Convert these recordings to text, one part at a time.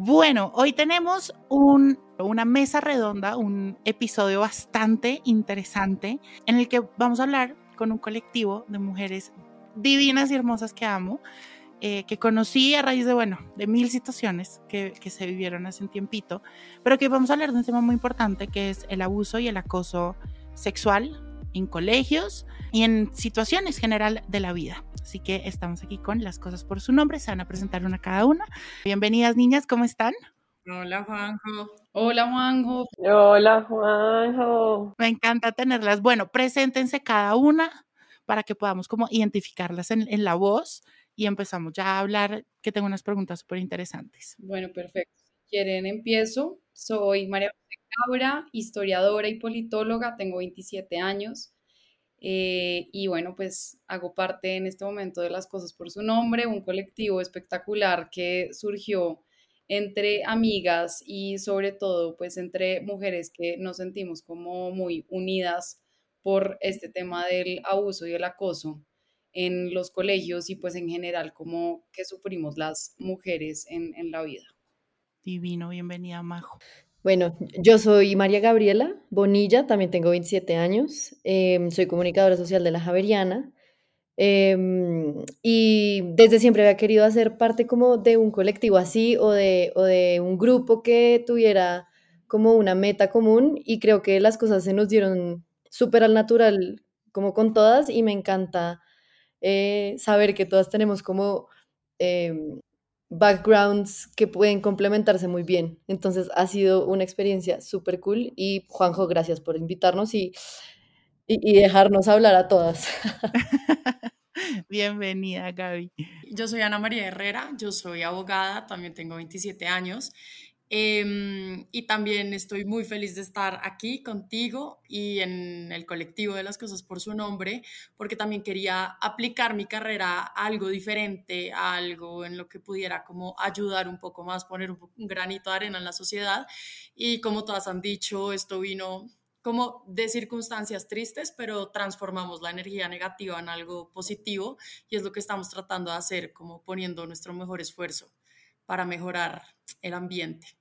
Bueno, hoy tenemos un, una mesa redonda, un episodio bastante interesante en el que vamos a hablar con un colectivo de mujeres divinas y hermosas que amo, eh, que conocí a raíz de, bueno, de mil situaciones que, que, se vivieron hace un tiempito, pero que vamos a hablar de un tema muy importante que es el abuso y el acoso sexual en colegios y en situaciones general de la vida. Así que estamos aquí con las cosas por su nombre, se van a presentar una cada una. Bienvenidas niñas, ¿cómo están? Hola Juanjo. Hola Juanjo. Hola Juanjo. Me encanta tenerlas. Bueno, preséntense cada una para que podamos como identificarlas en, en la voz y empezamos ya a hablar, que tengo unas preguntas súper interesantes. Bueno, perfecto. Si quieren, empiezo. Soy María Cabra, historiadora y politóloga, tengo 27 años. Eh, y bueno, pues hago parte en este momento de las cosas por su nombre, un colectivo espectacular que surgió entre amigas y sobre todo pues entre mujeres que nos sentimos como muy unidas por este tema del abuso y el acoso en los colegios y pues en general como que sufrimos las mujeres en, en la vida. Divino, bienvenida Majo. Bueno, yo soy María Gabriela Bonilla, también tengo 27 años, em, soy comunicadora social de la Javeriana em, y desde siempre había querido hacer parte como de un colectivo así o de, o de un grupo que tuviera como una meta común y creo que las cosas se nos dieron súper al natural como con todas y me encanta eh, saber que todas tenemos como em, backgrounds que pueden complementarse muy bien. Entonces ha sido una experiencia súper cool y Juanjo, gracias por invitarnos y, y, y dejarnos hablar a todas. Bienvenida, Gaby. Yo soy Ana María Herrera, yo soy abogada, también tengo 27 años eh, y también estoy muy feliz de estar aquí contigo y en el colectivo de las cosas por su nombre, porque también quería aplicar mi carrera a algo diferente, a algo en lo que pudiera como ayudar un poco más, poner un, un granito de arena en la sociedad. Y como todas han dicho, esto vino como de circunstancias tristes, pero transformamos la energía negativa en algo positivo y es lo que estamos tratando de hacer, como poniendo nuestro mejor esfuerzo para mejorar el ambiente.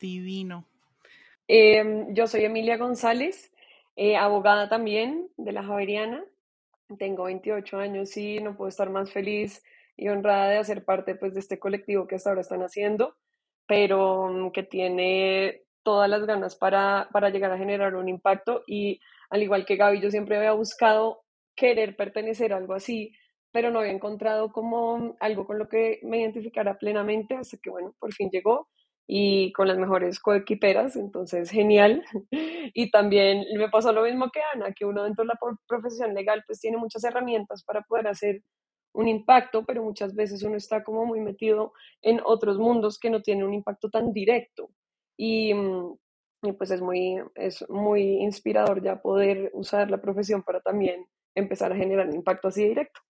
Divino. Eh, yo soy Emilia González, eh, abogada también de la Javeriana. Tengo 28 años y no puedo estar más feliz y honrada de hacer parte pues, de este colectivo que hasta ahora están haciendo, pero um, que tiene todas las ganas para, para llegar a generar un impacto y al igual que Gaby, yo siempre había buscado querer pertenecer a algo así, pero no había encontrado como algo con lo que me identificara plenamente hasta que, bueno, por fin llegó y con las mejores coequiperas, entonces genial. Y también me pasó lo mismo que Ana, que uno dentro de la profesión legal pues tiene muchas herramientas para poder hacer un impacto, pero muchas veces uno está como muy metido en otros mundos que no tienen un impacto tan directo. Y, y pues es muy, es muy inspirador ya poder usar la profesión para también empezar a generar un impacto así directo.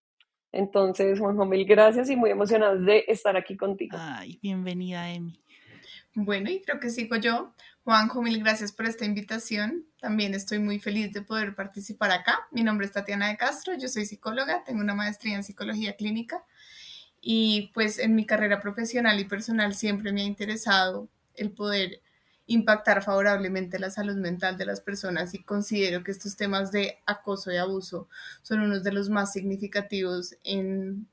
Entonces, Juanjo, mil gracias y muy emocionada de estar aquí contigo. Ay, bienvenida, Emi. Bueno, y creo que sigo yo. Juanjo, mil gracias por esta invitación. También estoy muy feliz de poder participar acá. Mi nombre es Tatiana de Castro, yo soy psicóloga, tengo una maestría en psicología clínica y pues en mi carrera profesional y personal siempre me ha interesado el poder impactar favorablemente la salud mental de las personas y considero que estos temas de acoso y abuso son unos de los más significativos en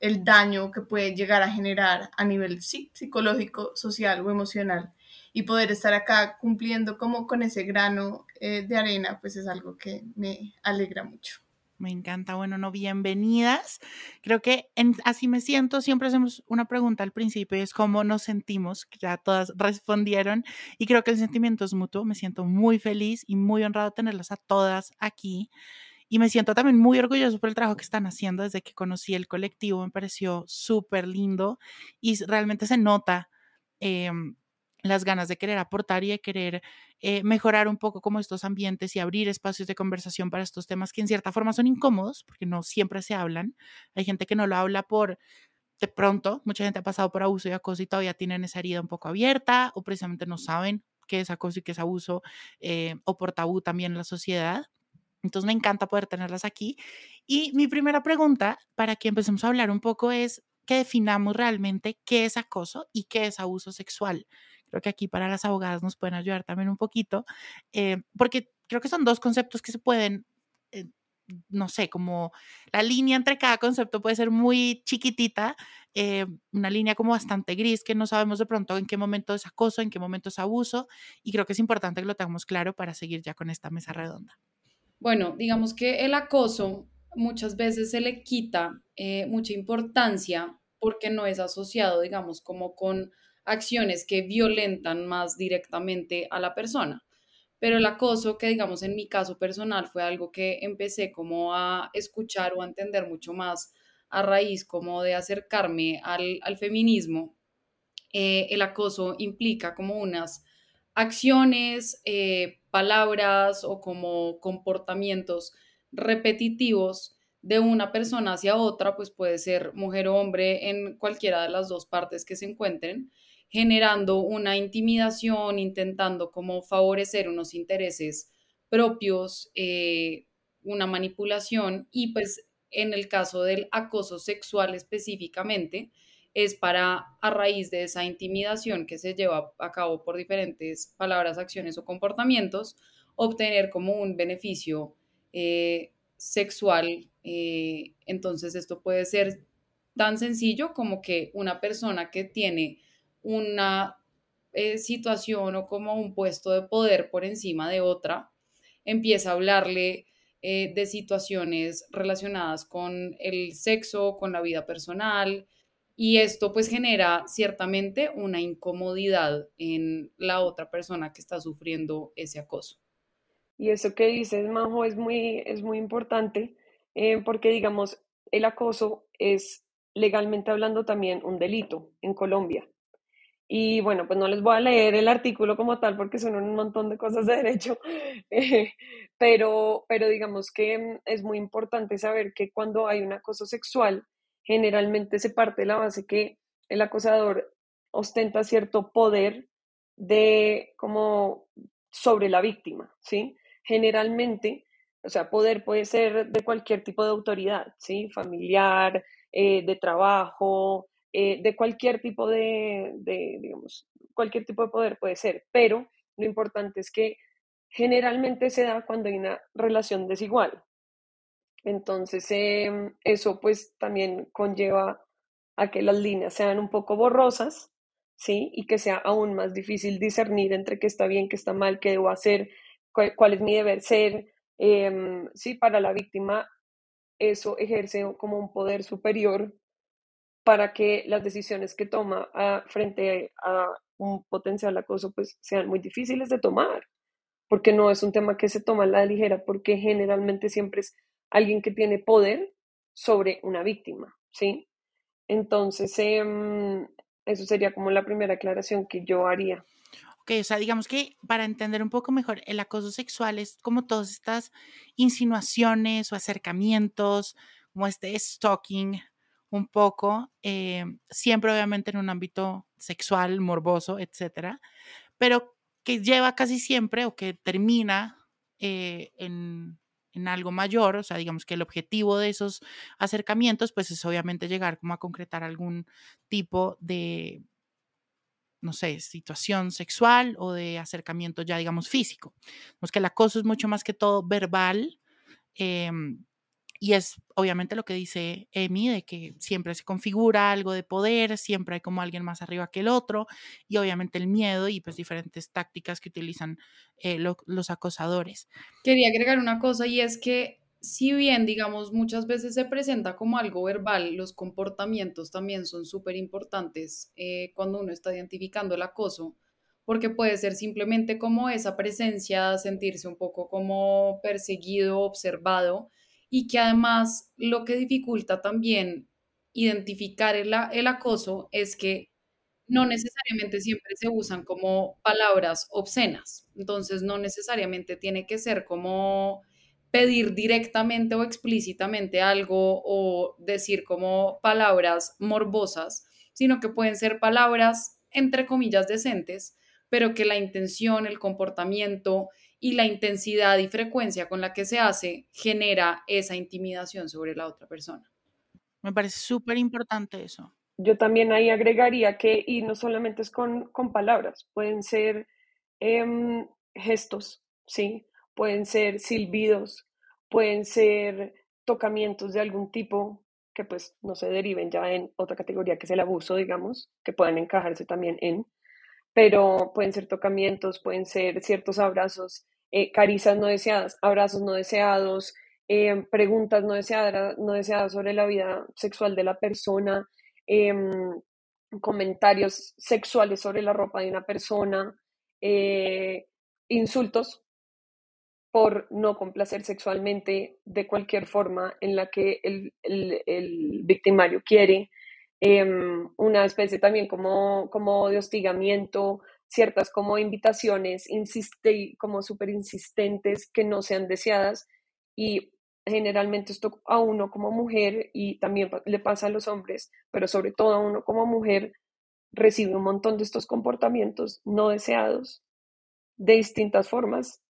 el daño que puede llegar a generar a nivel psicológico, social o emocional. Y poder estar acá cumpliendo como con ese grano eh, de arena, pues es algo que me alegra mucho. Me encanta. Bueno, no, bienvenidas. Creo que así me siento. Siempre hacemos una pregunta al principio y es cómo nos sentimos. Ya todas respondieron y creo que el sentimiento es mutuo. Me siento muy feliz y muy honrado tenerlas a todas aquí. Y me siento también muy orgulloso por el trabajo que están haciendo desde que conocí el colectivo, me pareció súper lindo y realmente se nota em, las ganas de querer aportar y de querer eh, mejorar un poco como estos ambientes y abrir espacios de conversación para estos temas que en cierta forma son incómodos porque no siempre se hablan. Hay gente que no lo habla por de pronto, mucha gente ha pasado por abuso y acoso y todavía tienen esa herida un poco abierta o precisamente no saben qué es acoso y qué es abuso eh, o por tabú también en la sociedad. Entonces me encanta poder tenerlas aquí. Y mi primera pregunta para que empecemos a hablar un poco es que definamos realmente qué es acoso y qué es abuso sexual. Creo que aquí para las abogadas nos pueden ayudar también un poquito, eh, porque creo que son dos conceptos que se pueden eh, no sé, como la línea entre cada concepto puede ser muy chiquitita, eh, una línea como bastante gris que no sabemos de pronto en qué momento es acoso, en qué momento es abuso, y creo que es importante que lo tengamos claro para seguir ya con esta mesa redonda. Bueno, digamos que el acoso muchas veces se le quita eh, mucha importancia porque no es asociado, digamos, como con acciones que violentan más directamente a la persona. Pero el acoso, que digamos en mi caso personal fue algo que empecé como a escuchar o a entender mucho más a raíz como de acercarme al, feminismo, eh, el acoso implica como unas acciones, eh, palabras o como comportamientos repetitivos de una persona hacia otra, pues puede ser mujer o hombre en cualquiera de las dos partes que se encuentren, generando una intimidación, intentando como favorecer unos intereses propios, eh, una manipulación. Y pues en el caso del acoso sexual específicamente, es para, a raíz de esa intimidación que se lleva a cabo por diferentes palabras, acciones o comportamientos, obtener como un beneficio eh, sexual. Eh, entonces esto puede ser tan sencillo como que una persona que tiene una eh, situación o como un puesto de poder por encima de otra, empieza a hablarle de situaciones relacionadas con el sexo, con la vida personal, y esto pues genera ciertamente una incomodidad en la otra persona que está sufriendo ese acoso. Y eso que dices, Majo, es muy, es muy importante eh, porque, digamos, el acoso es legalmente hablando también un delito en Colombia. Y bueno, pues no les voy a leer el artículo como tal porque son un montón de cosas de derecho, eh, pero, pero digamos que mm, es muy importante saber que cuando hay un acoso sexual, generalmente se parte de la base que el acosador ostenta cierto poder de como sobre la víctima, ¿sí? Generalmente, o sea, poder puede ser de cualquier tipo de autoridad, ¿sí? Familiar, eh, de trabajo, eh, de cualquier tipo de, digamos, cualquier tipo de poder puede ser, pero lo importante es que generalmente se da cuando hay una relación desigual. Entonces, em, eso pues también conlleva a que las líneas sean un poco borrosas, ¿sí? Y que sea aún más difícil discernir entre qué está bien, qué está mal, qué debo hacer, cuál, es mi deber ser. Em, sí, para la víctima eso ejerce como un poder superior para que las decisiones que toma ah, frente a un potencial acoso pues sean muy difíciles de tomar, porque no es un tema que se toma a la ligera, porque generalmente siempre es alguien que tiene poder sobre una víctima, ¿sí? Entonces, em, eso sería como la primera aclaración que yo haría. Ok, o sea, digamos que para entender un poco mejor, el acoso sexual es como todas estas insinuaciones o acercamientos, como este stalking un poco, eh, siempre obviamente en un ámbito sexual, morboso, etcétera, pero que lleva casi siempre o que termina eh, en, en, algo mayor, o sea, digamos que el objetivo de esos acercamientos, pues es obviamente llegar como a concretar algún tipo de, no sé, situación sexual o de acercamiento ya, digamos, físico. Pues que el acoso es mucho más que todo verbal. Em, y es obviamente lo que dice Emi, de que siempre se configura algo de poder, siempre hay como alguien más arriba que el otro, y obviamente el miedo y pues diferentes tácticas que utilizan eh, los acosadores. Quería agregar una cosa y es que si bien, digamos, muchas veces se presenta como algo verbal, los comportamientos también son súper importantes eh, cuando uno está identificando el acoso, porque puede ser simplemente como esa presencia, sentirse un poco como perseguido, observado, y que además lo que dificulta también identificar el, el acoso es que no necesariamente siempre se usan como palabras obscenas. Entonces, no necesariamente tiene que ser como pedir directamente o explícitamente algo o decir como palabras morbosas, sino que pueden ser palabras entre comillas decentes, pero que la intención, el comportamiento y la intensidad y frecuencia con la que se hace genera esa intimidación sobre la otra persona. Me parece súper importante eso. Yo también ahí agregaría que, y no solamente es con, con palabras, pueden ser em, gestos, ¿sí? Pueden ser silbidos, pueden ser tocamientos de algún tipo que pues no se deriven ya en otra categoría que es el abuso, digamos, que puedan encajarse también en, pero pueden ser tocamientos, pueden ser ciertos abrazos, eh, caricias no deseadas, abrazos no deseados, em, preguntas no deseadas, no deseadas sobre la vida sexual de la persona, Em, comentarios sexuales sobre la ropa de una persona, eh, insultos por no complacer sexualmente de cualquier forma en la que el, victimario quiere, em, una especie también como, como de hostigamiento, ciertas como invitaciones insiste, como súper insistentes que no sean deseadas y generalmente esto a uno como mujer y también le pasa a los hombres, pero sobre todo a uno como mujer recibe un montón de estos comportamientos no deseados de distintas formas,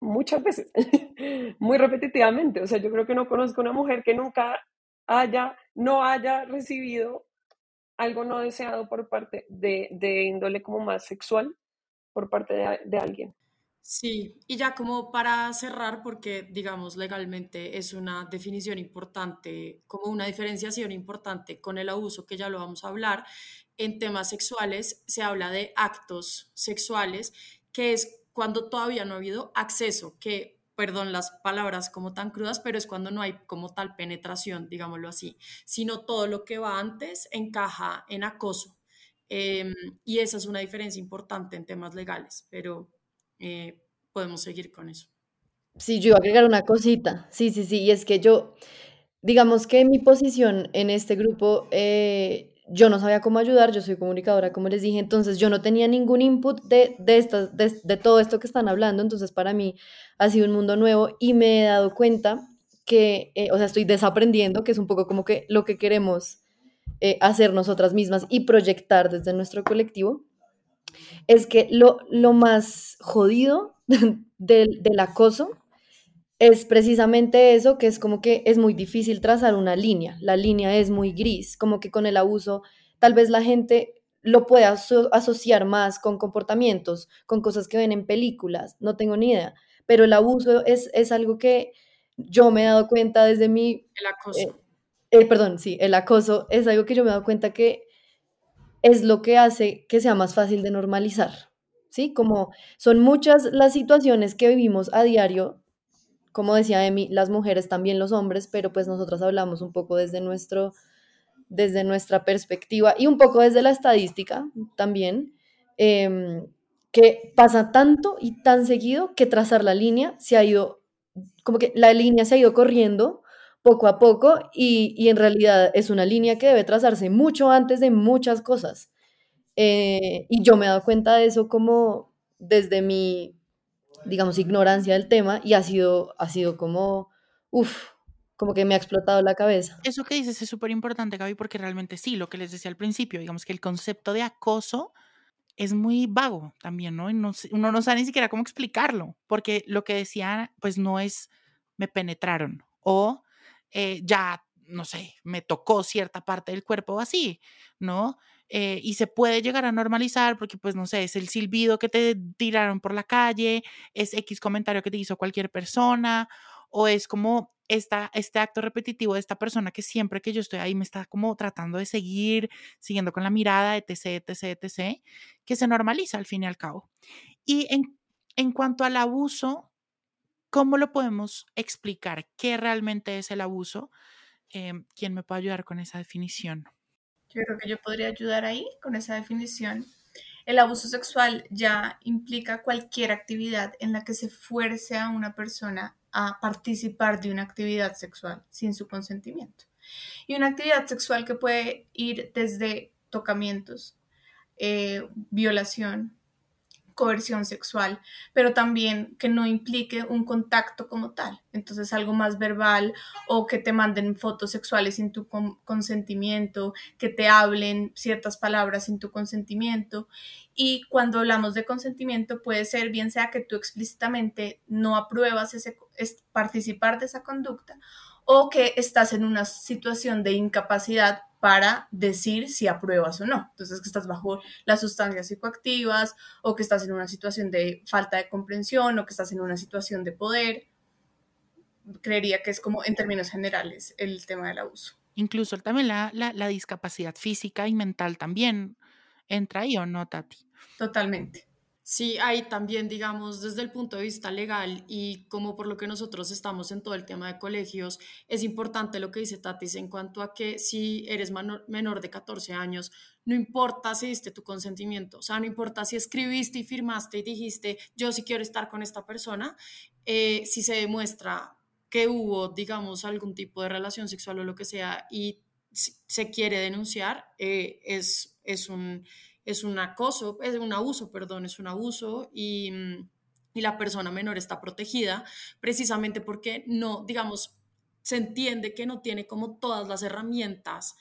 muchas veces, muy repetitivamente. O sea, yo creo que no conozco una mujer que nunca haya, no haya recibido algo no deseado por parte de, de índole como más sexual por parte de alguien. Sí, y ya como para cerrar, porque digamos legalmente es una definición importante, como una diferenciación importante con el abuso, que ya lo vamos a hablar, en temas sexuales se habla de actos sexuales, que es cuando todavía no ha habido acceso, que, perdón las palabras como tan crudas, pero es cuando no hay como tal penetración, digámoslo así, sino todo lo que va antes encaja en acoso. Em, y esa es una diferencia importante en temas legales, pero eh, podemos seguir con eso. Sí, yo iba a agregar una cosita. Sí, sí, sí. Y es que yo, digamos que mi posición en este grupo, eh, yo no sabía cómo ayudar, yo soy comunicadora, como les dije, entonces yo no tenía ningún input de, de, estas, de, todo esto que están hablando, entonces para mí ha sido un mundo nuevo y me he dado cuenta que, eh, o sea, estoy desaprendiendo, que es un poco como que lo que queremos hacer nosotras mismas y proyectar desde nuestro colectivo es que lo, lo más jodido del, del acoso es precisamente eso, que es como que es muy difícil trazar una línea, la línea es muy gris, como que con el abuso tal vez la gente lo puede asociar más con comportamientos, con cosas que ven en películas, no tengo ni idea, pero el abuso es, es algo que yo me he dado cuenta desde mi... El acoso. Eh, eh, perdón, sí, el acoso es algo que yo me he dado cuenta que es lo que hace que sea más fácil de normalizar, ¿sí? Como son muchas las situaciones que vivimos a diario, como decía Emi, las mujeres también los hombres, pero pues nosotras hablamos un poco desde nuestro desde nuestra perspectiva y un poco desde la estadística también, em, que pasa tanto y tan seguido que trazar la línea se ha ido, como que la línea se ha ido corriendo poco a poco y, en realidad es una línea que debe trazarse mucho antes de muchas cosas. Eh, y yo me he dado cuenta de eso como desde mi, digamos, ignorancia del tema y ha sido, ha sido como, uff, como que me ha explotado la cabeza. Eso que dices es súper importante, Gaby, porque realmente sí, lo que les decía al principio, digamos que el concepto de acoso es muy vago también, ¿no? no uno no sabe ni siquiera cómo explicarlo, porque lo que decía, pues no es me penetraron o eh, ya, no sé, me tocó cierta parte del cuerpo así, ¿no? Eh, y se puede llegar a normalizar porque, pues, no sé, es el silbido que te tiraron por la calle, es X comentario que te hizo cualquier persona, o es como esta, este acto repetitivo de esta persona que siempre que yo estoy ahí me está como tratando de seguir, siguiendo con la mirada, etc., etc., etc., que se normaliza al fin y al cabo. Y en, en cuanto al abuso, ¿Cómo lo podemos explicar? ¿Qué realmente es el abuso? Em, ¿Quién me puede ayudar con esa definición? Yo creo que yo podría ayudar ahí con esa definición. El abuso sexual ya implica cualquier actividad en la que se fuerce a una persona a participar de una actividad sexual sin su consentimiento. Y una actividad sexual que puede ir desde tocamientos, eh, violación, coerción sexual, pero también que no implique un contacto como tal. Entonces algo más verbal o que te manden fotos sexuales sin tu consentimiento, que te hablen ciertas palabras sin tu consentimiento. Y cuando hablamos de consentimiento puede ser bien sea que tú explícitamente no apruebas ese, participar de esa conducta o que estás en una situación de incapacidad para decir si apruebas o no. Entonces, que estás bajo las sustancias psicoactivas o que estás en una situación de falta de comprensión o que estás en una situación de poder. Creería que es como en términos generales el tema del abuso. Incluso también la, la discapacidad física y mental también entra ahí o no, Tati. Totalmente. Sí, hay también, digamos, desde el punto de vista legal y como por lo que nosotros estamos en todo el tema de colegios, es importante lo que dice Tatis en cuanto a que si eres menor, de 14 años, no importa si diste tu consentimiento, o sea, no importa si escribiste y firmaste y dijiste, yo sí quiero estar con esta persona, eh, si se demuestra que hubo, digamos, algún tipo de relación sexual o lo que sea y se quiere denunciar, eh, es, es un es un acoso, es un abuso, perdón, es un abuso y, mm, y la persona menor está protegida precisamente porque no, digamos, se entiende que no tiene como todas las herramientas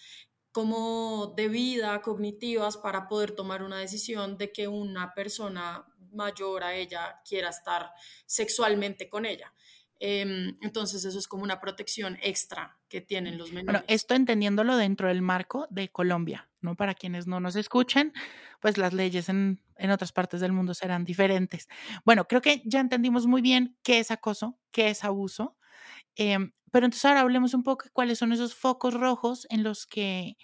como de vida, cognitivas, para poder tomar una decisión de que una persona mayor a ella quiera estar sexualmente con ella. Em, entonces eso es como una protección extra que tienen los menores. Bueno, esto entendiéndolo dentro del marco de Colombia, Para quienes no nos escuchen, pues las leyes en, otras partes del mundo serán diferentes. Bueno, creo que ya entendimos muy bien qué es acoso, qué es abuso, em, pero entonces ahora hablemos un poco de cuáles son esos focos rojos en los que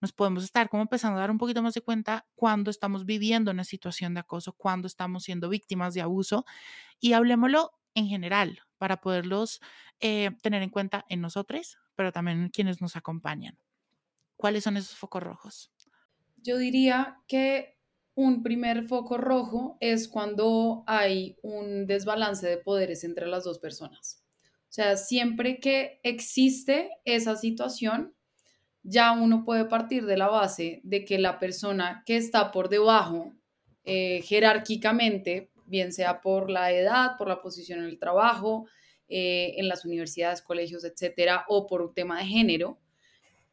nos podemos estar como empezando a dar un poquito más de cuenta cuando estamos viviendo una situación de acoso, cuando estamos siendo víctimas de abuso y hablemoslo en general para poderlos eh, tener en cuenta en nosotros, pero también en quienes nos acompañan. ¿Cuáles son esos focos rojos? Yo diría que un primer foco rojo es cuando hay un desbalance de poderes entre las dos personas. O sea, siempre que existe esa situación, ya uno puede partir de la base de que la persona que está por debajo eh, jerárquicamente bien sea por la edad, por la posición en el trabajo, eh, en las universidades, colegios, etcétera, o por un tema de género,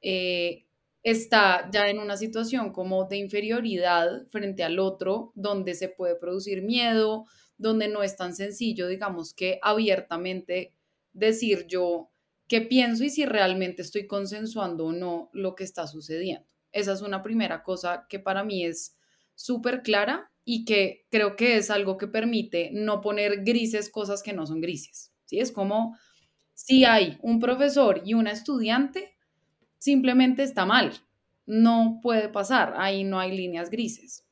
eh, está ya en una situación como de inferioridad frente al otro, donde se puede producir miedo, donde no es tan sencillo, digamos, que abiertamente decir yo qué pienso y si realmente estoy consensuando o no lo que está sucediendo. Esa es una primera cosa que para mí es súper clara y que creo que es algo que permite no poner grises cosas que no son grises. ¿sí? Es como si hay un profesor y una estudiante, simplemente está mal. No puede pasar, ahí no hay líneas grises.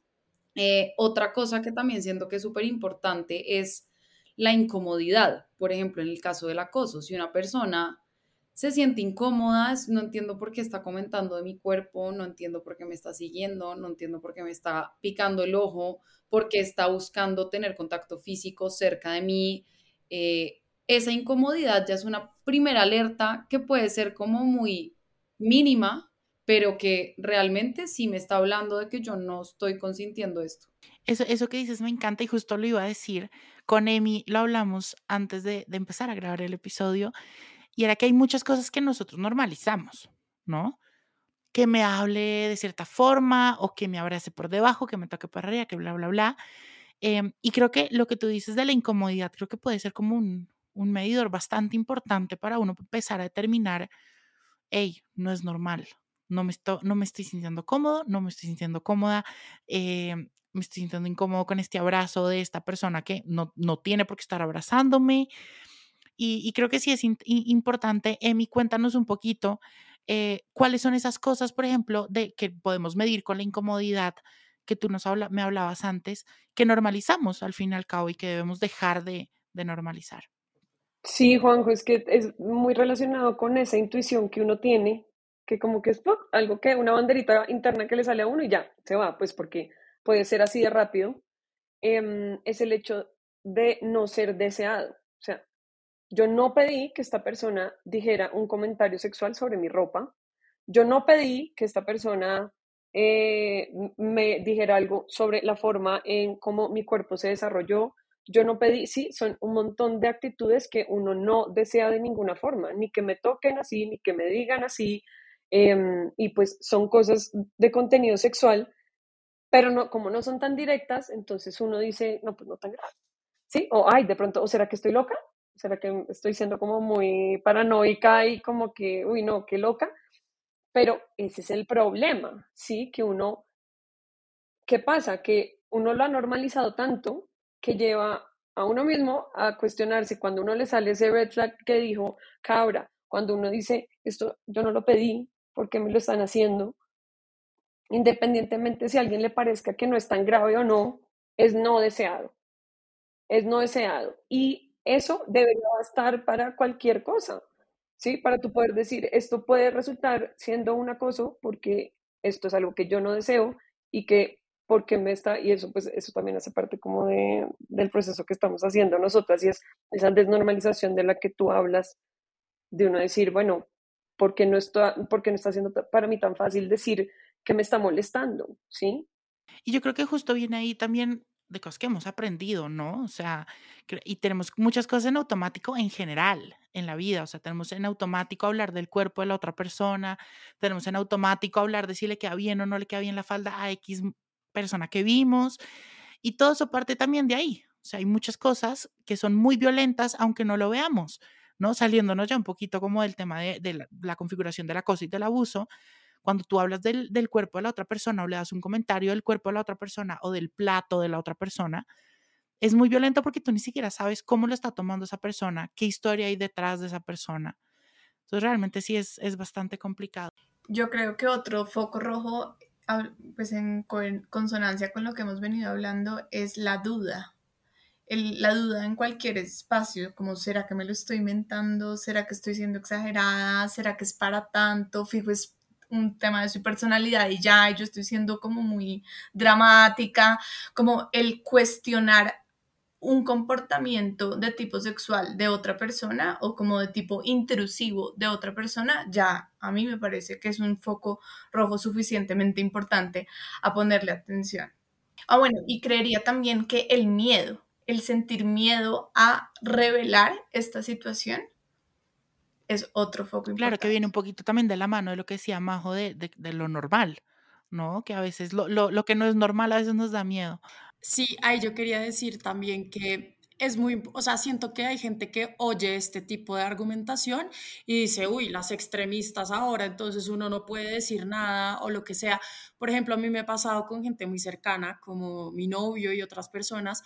Eh, otra cosa que también siento que es súper importante es la incomodidad. Por ejemplo, en el caso del acoso, si una persona se siente incómoda, no entiendo por qué está comentando de mi cuerpo, no entiendo por qué me está siguiendo, no entiendo por qué me está picando el ojo, por qué está buscando tener contacto físico cerca de mí. Eh, esa incomodidad ya es una primera alerta que puede ser como muy mínima, pero que realmente sí me está hablando de que yo no estoy consintiendo esto. Eso, eso que dices me encanta y justo lo iba a decir. Con Emi lo hablamos antes de, de empezar a grabar el episodio y era que hay muchas cosas que nosotros normalizamos, ¿no? Que me hable de cierta forma o que me abrace por debajo, que me toque por arriba, que bla, bla, bla. Em, y creo que lo que tú dices de la incomodidad, creo que puede ser como un, un medidor bastante importante para uno empezar a determinar, hey, no es normal, no me, estoy, no me estoy sintiendo cómodo, no me estoy sintiendo cómoda, em, me estoy sintiendo incómodo con este abrazo de esta persona que no, no tiene por qué estar abrazándome. Y, creo que sí es importante, Emi, cuéntanos un poquito eh, cuáles son esas cosas, por ejemplo, de que podemos medir con la incomodidad que tú nos me hablabas antes, que normalizamos al fin y al cabo y que debemos dejar de, normalizar. Sí, Juanjo, es que es muy relacionado con esa intuición que uno tiene, que como que es algo que, una banderita interna que le sale a uno y ya, se va, pues porque puede ser así de rápido, em, es el hecho de no ser deseado. O sea, Yo no pedí que esta persona dijera un comentario sexual sobre mi ropa. Yo no pedí que esta persona eh, me dijera algo sobre la forma en cómo mi cuerpo se desarrolló. Yo no pedí, sí, son un montón de actitudes que uno no desea de ninguna forma, ni que me toquen así, ni que me digan así, em, y pues son cosas de contenido sexual, pero no, como no son tan directas, entonces uno dice, no, pues no tan grave, ¿sí? O, ay, de pronto, ¿o será que estoy loca? ¿Será que estoy siendo como muy paranoica y como que, uy, no, qué loca? Pero ese es el problema, ¿sí? Que uno, ¿qué pasa? Que uno lo ha normalizado tanto que lleva a uno mismo a cuestionarse cuando uno le sale ese red flag que dijo Cabra, cuando uno dice, esto yo no lo pedí, ¿por qué me lo están haciendo? Independientemente si a alguien le parezca que no es tan grave o no, es no deseado. Es no deseado. Y eso debería estar para cualquier cosa. ¿sí? Para tú poder decir, esto puede resultar siendo un acoso porque esto es algo que yo no deseo y que porque me está, y eso pues eso también hace parte como de, del proceso que estamos haciendo nosotras y es esa desnormalización de la que tú hablas, de uno decir, bueno, ¿por qué no está, porque no está siendo para mí tan fácil decir que me está molestando? ¿Sí? Y yo creo que justo viene ahí también de cosas que hemos aprendido, ¿no? O sea, y tenemos muchas cosas en automático en general en la vida, o sea, tenemos en automático hablar del cuerpo de la otra persona, tenemos en automático hablar de si le queda bien o no le queda bien la falda a X persona que vimos, y todo eso parte también de ahí. O sea, hay muchas cosas que son muy violentas aunque no lo veamos, ¿no? Saliéndonos ya un poquito como del tema de, la, la, configuración del acoso y del abuso, cuando tú hablas del, del, cuerpo de la otra persona o le das un comentario del cuerpo de la otra persona o del plato de la otra persona, es muy violento porque tú ni siquiera sabes cómo lo está tomando esa persona, qué historia hay detrás de esa persona. Entonces realmente sí es, es bastante complicado. Yo creo que otro foco rojo, pues en consonancia con lo que hemos venido hablando, es la duda. El, la duda en cualquier espacio, como será que me lo estoy inventando, será que estoy siendo exagerada, será que es para tanto, fijo es un tema de su personalidad y ya, yo estoy siendo como muy dramática, como el cuestionar un comportamiento de tipo sexual de otra persona o como de tipo intrusivo de otra persona, ya a mí me parece que es un foco rojo suficientemente importante a ponerle atención. Ah, bueno, y creería también que el miedo, el sentir miedo a revelar esta situación, es otro foco importante. Claro, que viene un poquito también de la mano de lo que decía Majo de, de, lo normal, ¿no? Que a veces lo, lo, lo, que no es normal a veces nos da miedo. Sí, ahí yo quería decir también que es muy, o sea, siento que hay gente que oye este tipo de argumentación y dice, uy, las extremistas ahora, entonces uno no puede decir nada o lo que sea. Por ejemplo, a mí me ha pasado con gente muy cercana, como mi novio y otras personas,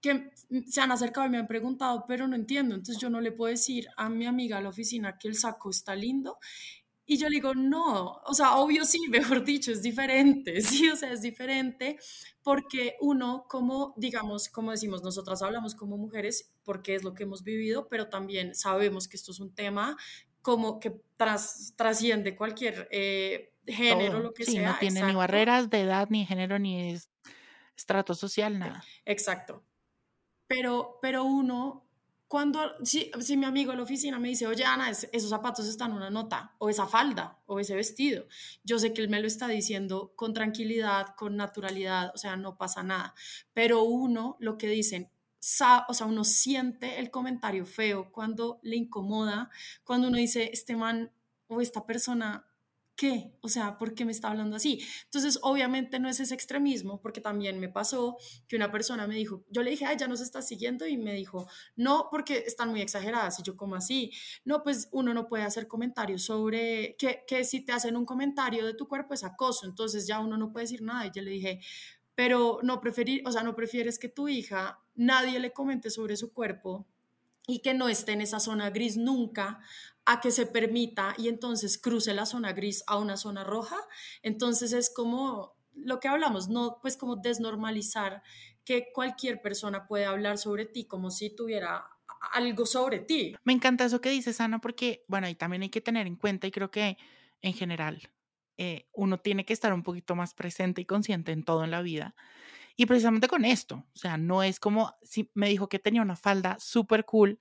que se han acercado y me han preguntado, pero no entiendo, entonces yo no le puedo decir a mi amiga a la oficina que el saco está lindo. Y yo le digo, no, o sea, obvio sí, mejor dicho, es diferente, sí, o sea, es diferente porque uno, como digamos, como decimos, nosotras hablamos como mujeres porque es lo que hemos vivido, pero también sabemos que esto es un tema como que tras, trasciende cualquier eh, género, lo que sí, sea. No tiene ni barreras de edad, ni género, ni estrato social, nada. Exacto pero, pero uno, cuando, si, si mi amigo en la oficina me dice, oye Ana, esos zapatos están en una nota, o esa falda, o ese vestido, yo sé que él me lo está diciendo con tranquilidad, con naturalidad, o sea, no pasa nada, pero uno, lo que dicen, o sea, uno siente el comentario feo cuando le incomoda, cuando uno dice, este man o esta persona ¿qué? O sea, ¿por qué me está hablando así? Entonces, obviamente no es ese extremismo, porque también me pasó que una persona me dijo, yo le dije, ay, ya nos estás siguiendo, y me dijo, no, porque están muy exageradas, y yo, como así? No, pues uno no puede hacer comentarios sobre que, que si te hacen un comentario de tu cuerpo es acoso, entonces ya uno no puede decir nada, y yo le dije, pero no preferir, o sea, no prefieres que tu hija nadie le comente sobre su cuerpo y que no esté en esa zona gris nunca, a que se permita y entonces cruce la zona gris a una zona roja. Entonces es como lo que hablamos, no pues como desnormalizar que cualquier persona puede hablar sobre ti como si tuviera algo sobre ti. Me encanta eso que dices, Ana, porque, bueno, y también hay que tener en cuenta, y creo que en general eh, uno tiene que estar un poquito más presente y consciente en todo en la vida. Y precisamente con esto, o sea, no es como si me dijo que tenía una falda súper cool,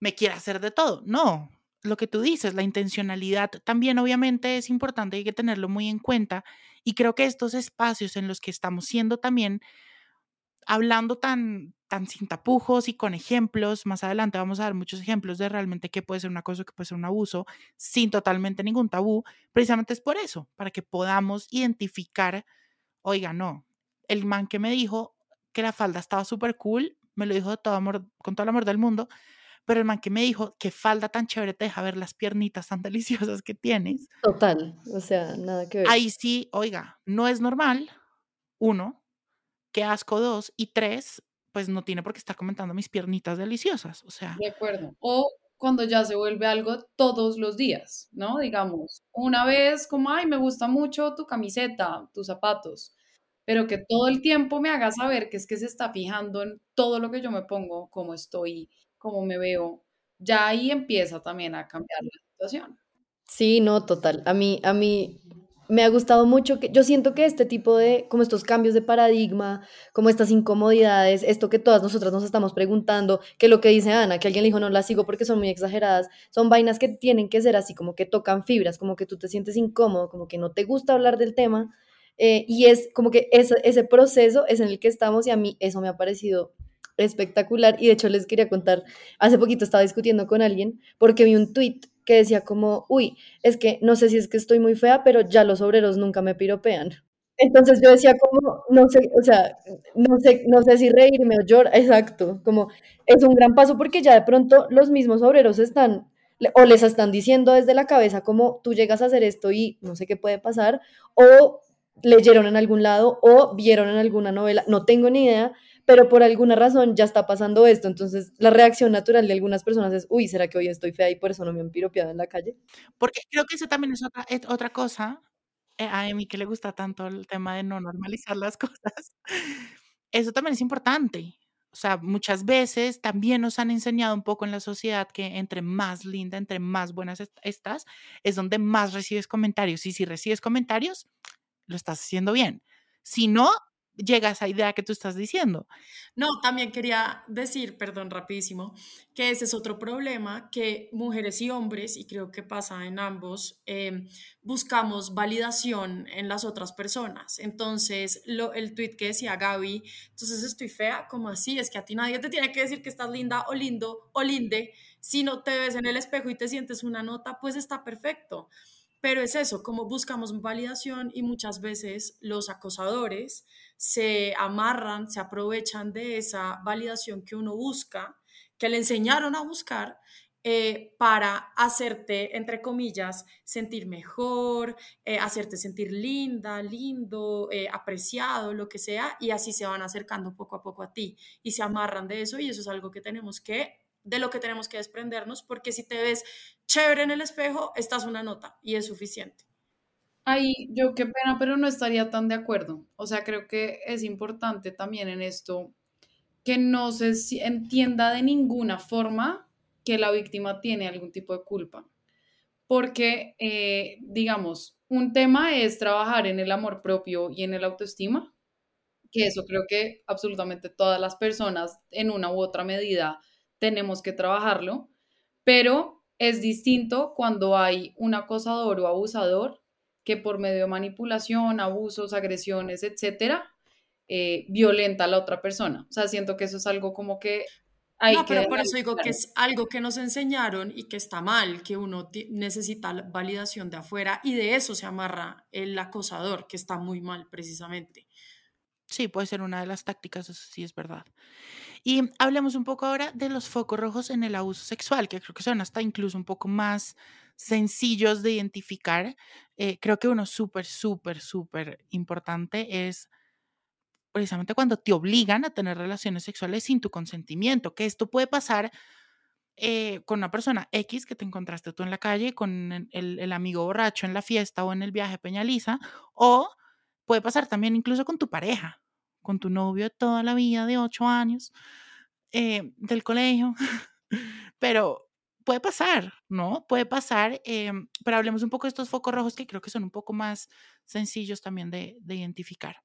me quiere hacer de todo. No, lo que tú dices, la intencionalidad también obviamente es importante, hay que tenerlo muy en cuenta. Y creo que estos espacios en los que estamos siendo también hablando tan, tan sin tapujos y con ejemplos, más adelante vamos a dar muchos ejemplos de realmente qué puede ser una cosa, qué puede ser un abuso, sin totalmente ningún tabú, precisamente es por eso, para que podamos identificar, oiga, no, el man que me dijo que la falda estaba súper cool, me lo dijo de todo amor, con todo el amor del mundo, pero el man que me dijo que falda tan chévere te deja ver las piernitas tan deliciosas que tienes. Total, o sea, nada que ver. Ahí sí, oiga, no es normal, uno, qué asco dos, y tres, pues no tiene por qué estar comentando mis piernitas deliciosas, o sea. De acuerdo. O cuando ya se vuelve algo todos los días, ¿no? Digamos, una vez como, ay, me gusta mucho tu camiseta, tus zapatos, pero que todo el tiempo me haga saber que es que se está fijando en todo lo que yo me pongo, cómo estoy, cómo me veo, ya ahí empieza también a cambiar la situación. Sí, no, total. A mí, a mí me ha gustado mucho que yo siento que este tipo de, como estos cambios de paradigma, como estas incomodidades, esto que todas nosotras nos estamos preguntando, que lo que dice Ana, que alguien le dijo no las sigo porque son muy exageradas, son vainas que tienen que ser así, como que tocan fibras, como que tú te sientes incómodo, como que no te gusta hablar del tema, eh, y es como que ese, ese proceso es en el que estamos y a mí eso me ha parecido espectacular y de hecho les quería contar, hace poquito estaba discutiendo con alguien porque vi un tweet que decía como, uy, es que no sé si es que estoy muy fea, pero ya los obreros nunca me piropean. Entonces yo decía como, no sé, o sea, no sé, no sé si reírme o llorar, exacto, como es un gran paso porque ya de pronto los mismos obreros están o les están diciendo desde la cabeza como tú llegas a hacer esto y no sé qué puede pasar, o leyeron en algún lado o vieron en alguna novela, no tengo ni idea, pero por alguna razón ya está pasando esto. Entonces, la reacción natural de algunas personas es, uy, ¿será que hoy estoy fea y por eso no me han piropeado en la calle? Porque creo que eso también es otra, otra cosa, eh, a mí que le gusta tanto el tema de no normalizar las cosas. Eso también es importante. O sea, muchas veces también nos han enseñado un poco en la sociedad que entre más linda, entre más buenas estás, es donde más recibes comentarios. Y si recibes comentarios, lo estás haciendo bien. Si no, llega a esa idea que tú estás diciendo. No, también quería decir, perdón, rapidísimo, que ese es otro problema que mujeres y hombres, y creo que pasa en ambos, em, buscamos validación en las otras personas. Entonces, lo, el tweet que decía Gaby, entonces estoy fea, como así? Es que a ti nadie te tiene que decir que estás linda o lindo o linde. Si no te ves en el espejo y te sientes una nota, pues está perfecto. Pero es eso, como buscamos validación y muchas veces los acosadores se amarran, se aprovechan de esa validación que uno busca, que le enseñaron a buscar, eh, para hacerte, entre comillas, sentir mejor, eh, hacerte sentir linda, lindo, eh, apreciado, lo que sea, y así se van acercando poco a poco a ti y se amarran de eso y eso es algo que tenemos que, de lo que tenemos que desprendernos, porque si te ves chévere en el espejo, estás una nota y es suficiente. Ay, yo qué pena, pero no estaría tan de acuerdo. O sea, creo que es importante también en esto que no se entienda de ninguna forma que la víctima tiene algún tipo de culpa. Porque, eh, digamos, un tema es trabajar en el amor propio y en el autoestima, que eso creo que absolutamente todas las personas en una u otra medida tenemos que trabajarlo, pero es distinto cuando hay un acosador o abusador que por medio de manipulación, abusos, agresiones, etcétera, eh, violenta a la otra persona. O sea, siento que eso es algo como que hay no, pero por eso digo que es algo que nos enseñaron y que está mal, que uno necesita validación de afuera y de eso se amarra el acosador, que está muy mal precisamente. Sí, puede ser una de las tácticas, eso sí es verdad. Y hablemos un poco ahora de los focos rojos en el abuso sexual, que creo que son hasta incluso un poco más sencillos de identificar. Eh, creo que uno súper, súper, súper importante es precisamente cuando te obligan a tener relaciones sexuales sin tu consentimiento, que esto puede pasar eh, con una persona X que te encontraste tú en la calle, con el, amigo borracho en la fiesta o en el viaje Peñaliza, o puede pasar también incluso con tu pareja, con tu novio de toda la vida de ocho años, eh, del colegio, pero puede pasar, ¿no? Puede pasar, em, pero hablemos un poco de estos focos rojos que creo que son un poco más sencillos también de, identificar.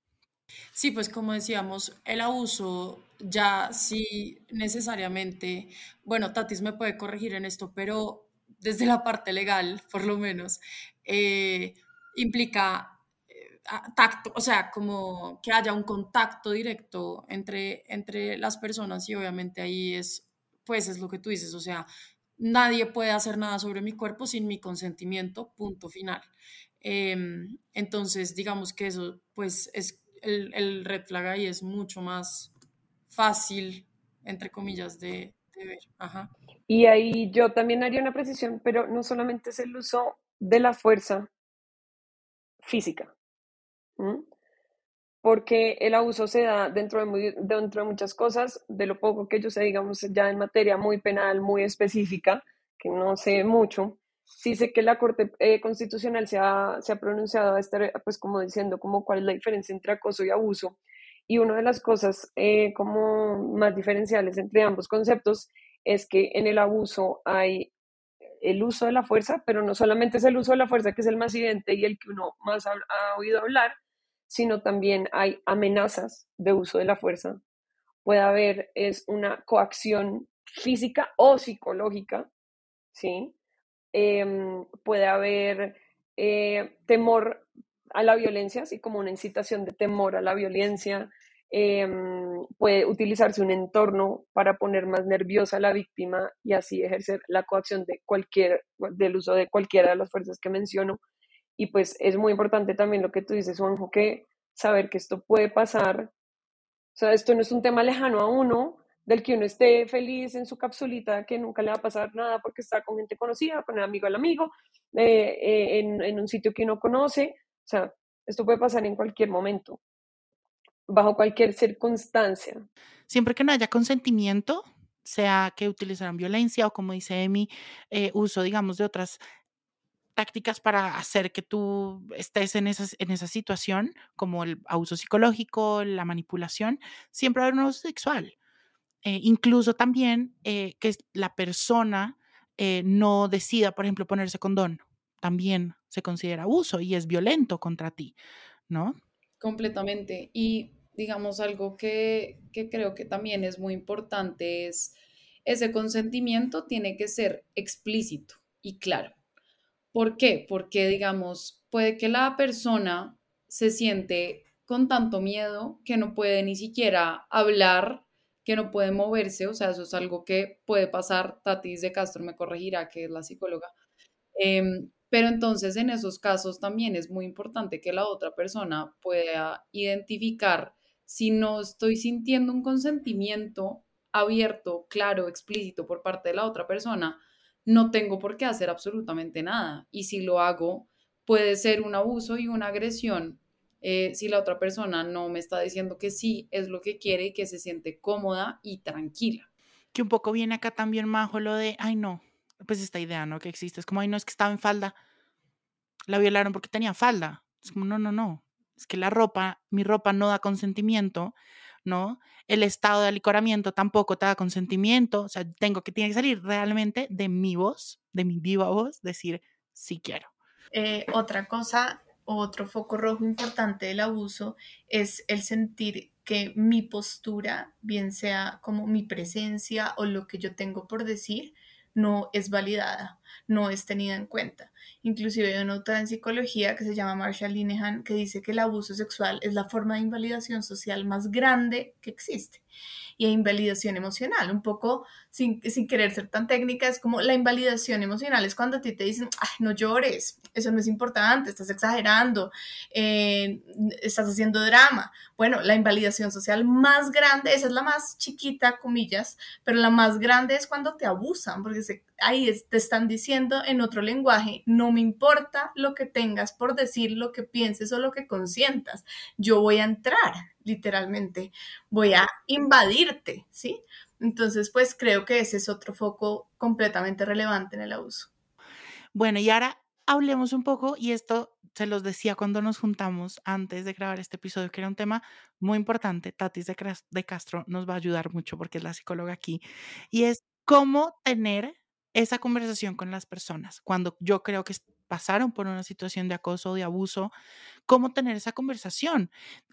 Sí, pues como decíamos, el abuso ya sí necesariamente, bueno, Tatis me puede corregir en esto, pero desde la parte legal, por lo menos, eh, implica eh, tacto, o sea, como que haya un contacto directo entre, entre las personas y obviamente ahí es, pues es lo que tú dices, o sea, nadie puede hacer nada sobre mi cuerpo sin mi consentimiento, punto final. Em, entonces, digamos que eso, pues es el, red flag ahí es mucho más fácil, entre comillas, de, ver. Ajá. Y ahí yo también haría una precisión, pero no solamente es el uso de la fuerza física. Porque el abuso se da dentro de, muchas cosas, de lo poco que yo sé, digamos, ya en materia muy penal, muy específica, que no sé mucho, sí sé que la Corte eh, Constitucional se ha, pronunciado, este, pues como diciendo como cuál es la diferencia entre acoso y abuso, y una de las cosas eh, como más diferenciales entre ambos conceptos es que en el abuso hay el uso de la fuerza, pero no solamente es el uso de la fuerza que es el más evidente y el que uno más ha oído hablar, sino también hay amenazas de uso de la fuerza. Puede haber es una coacción física o psicológica, ¿sí? Eh, puede haber eh, temor a la violencia, así como una incitación de temor a la violencia. Eh, puede utilizarse un entorno para poner más nerviosa a la víctima y así ejercer la coacción de cualquier, del uso de cualquiera de las fuerzas que menciono. Y pues es muy importante también lo que tú dices, Juanjo, que saber que esto puede pasar. O sea, esto no es un tema lejano a uno, del que uno esté feliz en su capsulita, que nunca le va a pasar nada porque está con gente conocida, con el amigo al amigo, eh, eh, en, en un sitio que uno conoce. O sea, esto puede pasar en cualquier momento, bajo cualquier circunstancia. Siempre que no haya consentimiento, sea que utilizaran violencia o como dice Emi, eh, uso, digamos, de otras tácticas para hacer que tú estés en esa, en esa situación, como el abuso psicológico, la manipulación, siempre va a haber un abuso sexual. Eh, incluso también eh, que la persona eh, no decida, por ejemplo, ponerse condón, también se considera abuso y es violento contra ti, ¿no? Completamente. Y digamos algo que, que creo que también es muy importante es ese consentimiento tiene que ser explícito y claro. ¿Por qué? Porque, digamos, puede que la persona se siente con tanto miedo que no puede ni siquiera hablar, que no puede moverse, o sea, eso es algo que puede pasar, Tatis de Castro me corregirá, que es la psicóloga, eh, pero entonces en esos casos también es muy importante que la otra persona pueda identificar si no estoy sintiendo un consentimiento abierto, claro, explícito por parte de la otra persona, no tengo por qué hacer absolutamente nada. Y si lo hago, puede ser un abuso y una agresión eh, si la otra persona no me está diciendo que sí es lo que quiere y que se siente cómoda y tranquila. Que un poco viene acá también, Majo, lo de, ay no, pues esta idea, ¿no? Que existe. Es como, ay no, es que estaba en falda. La violaron porque tenía falda. Es como, no, no, no. Es que la ropa, mi ropa no da consentimiento, ¿no? El estado de alicoramiento tampoco te da consentimiento, o sea, tengo que, que salir realmente de mi voz, de mi viva voz, decir, sí quiero. Eh, otra cosa, otro foco rojo importante del abuso es el sentir que mi postura, bien sea como mi presencia o lo que yo tengo por decir, no es validada, no es tenida en cuenta. Inclusive hay una autora en psicología que se llama Marshall Linehan que dice que el abuso sexual es la forma de invalidación social más grande que existe. Y hay invalidación emocional, un poco sin, sin querer ser tan técnica, es como la invalidación emocional es cuando a ti te dicen, ay, no llores, eso no es importante, estás exagerando, eh, estás haciendo drama. Bueno, la invalidación social más grande, esa es la más chiquita, comillas, pero la más grande es cuando te abusan, porque se, ahí te están diciendo en otro lenguaje, no me importa lo que tengas por decir, lo que pienses o lo que consientas, yo voy a entrar, literalmente, voy a invadirte, ¿sí? Entonces, pues creo que ese es otro foco completamente relevante en el abuso. Bueno, y ahora hablemos un poco, y esto se los decía cuando nos juntamos antes de grabar este episodio, que era un tema muy importante. Tatis de Castro nos va a ayudar mucho porque es la psicóloga aquí, y es cómo tener esa conversación con las personas. Cuando yo creo que pasaron por una situación de acoso o de abuso, cómo tener esa conversación,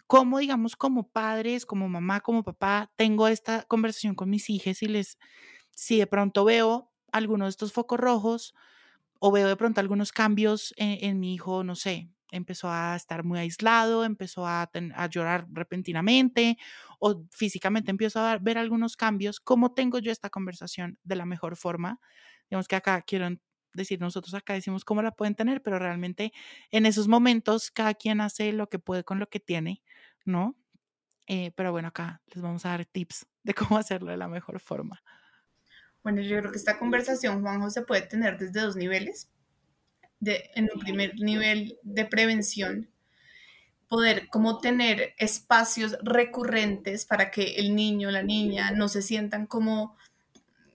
cómo, digamos, como padres, como mamá, como papá, tengo esta conversación con mis hijos y les, si de pronto veo alguno de estos focos rojos o veo de pronto algunos cambios en, mi hijo, no sé, empezó a estar muy aislado, empezó a, a, llorar repentinamente o físicamente empiezo a ver algunos cambios, ¿cómo tengo yo esta conversación de la mejor forma? Digamos que acá quiero decir, nosotros acá decimos cómo la pueden tener, pero realmente en esos momentos cada quien hace lo que puede con lo que tiene, ¿no? Eh, pero bueno, acá les vamos a dar tips de cómo hacerlo de la mejor forma. Bueno, yo creo que esta conversación, Juanjo, se puede tener desde dos niveles. De, en un primer nivel de prevención, poder como tener espacios recurrentes para que el niño, la niña no se sientan como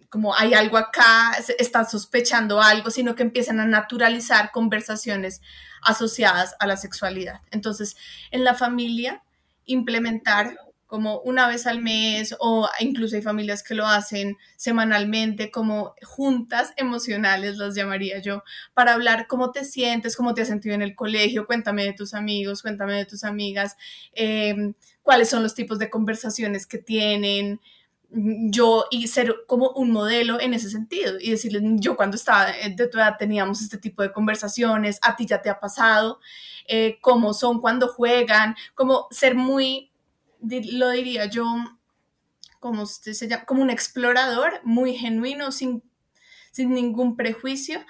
como hay algo acá, están sospechando algo, sino que empiezan a naturalizar conversaciones asociadas a la sexualidad. Entonces, en la familia, implementar como una vez al mes o incluso hay familias que lo hacen semanalmente como juntas emocionales, las llamaría yo, para hablar cómo te sientes, cómo te has sentido en el colegio, cuéntame de tus amigos, cuéntame de tus amigas, eh, cuáles son los tipos de conversaciones que tienen, yo y ser como un modelo en ese sentido y decirles, yo cuando estaba de tu edad teníamos este tipo de conversaciones, a ti ya te ha pasado, eh, cómo son cuando juegan, como ser muy, lo diría yo, como, usted se llama, como un explorador muy genuino, sin, sin ningún prejuicio,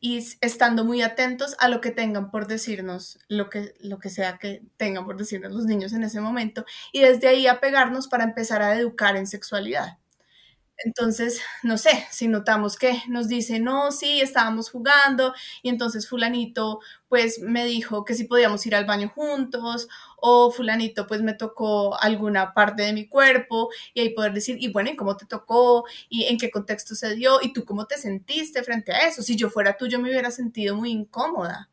y estando muy atentos a lo que tengan por decirnos, lo que, lo que sea que tengan por decirnos los niños en ese momento, y desde ahí apegarnos para empezar a educar en sexualidad. Entonces, no sé, si notamos que nos dice, no, sí, estábamos jugando y entonces fulanito pues me dijo que si podíamos ir al baño juntos o fulanito pues me tocó alguna parte de mi cuerpo y ahí poder decir, y bueno, ¿y cómo te tocó? ¿Y en qué contexto se dio? ¿Y tú cómo te sentiste frente a eso? Si yo fuera tú, yo me hubiera sentido muy incómoda.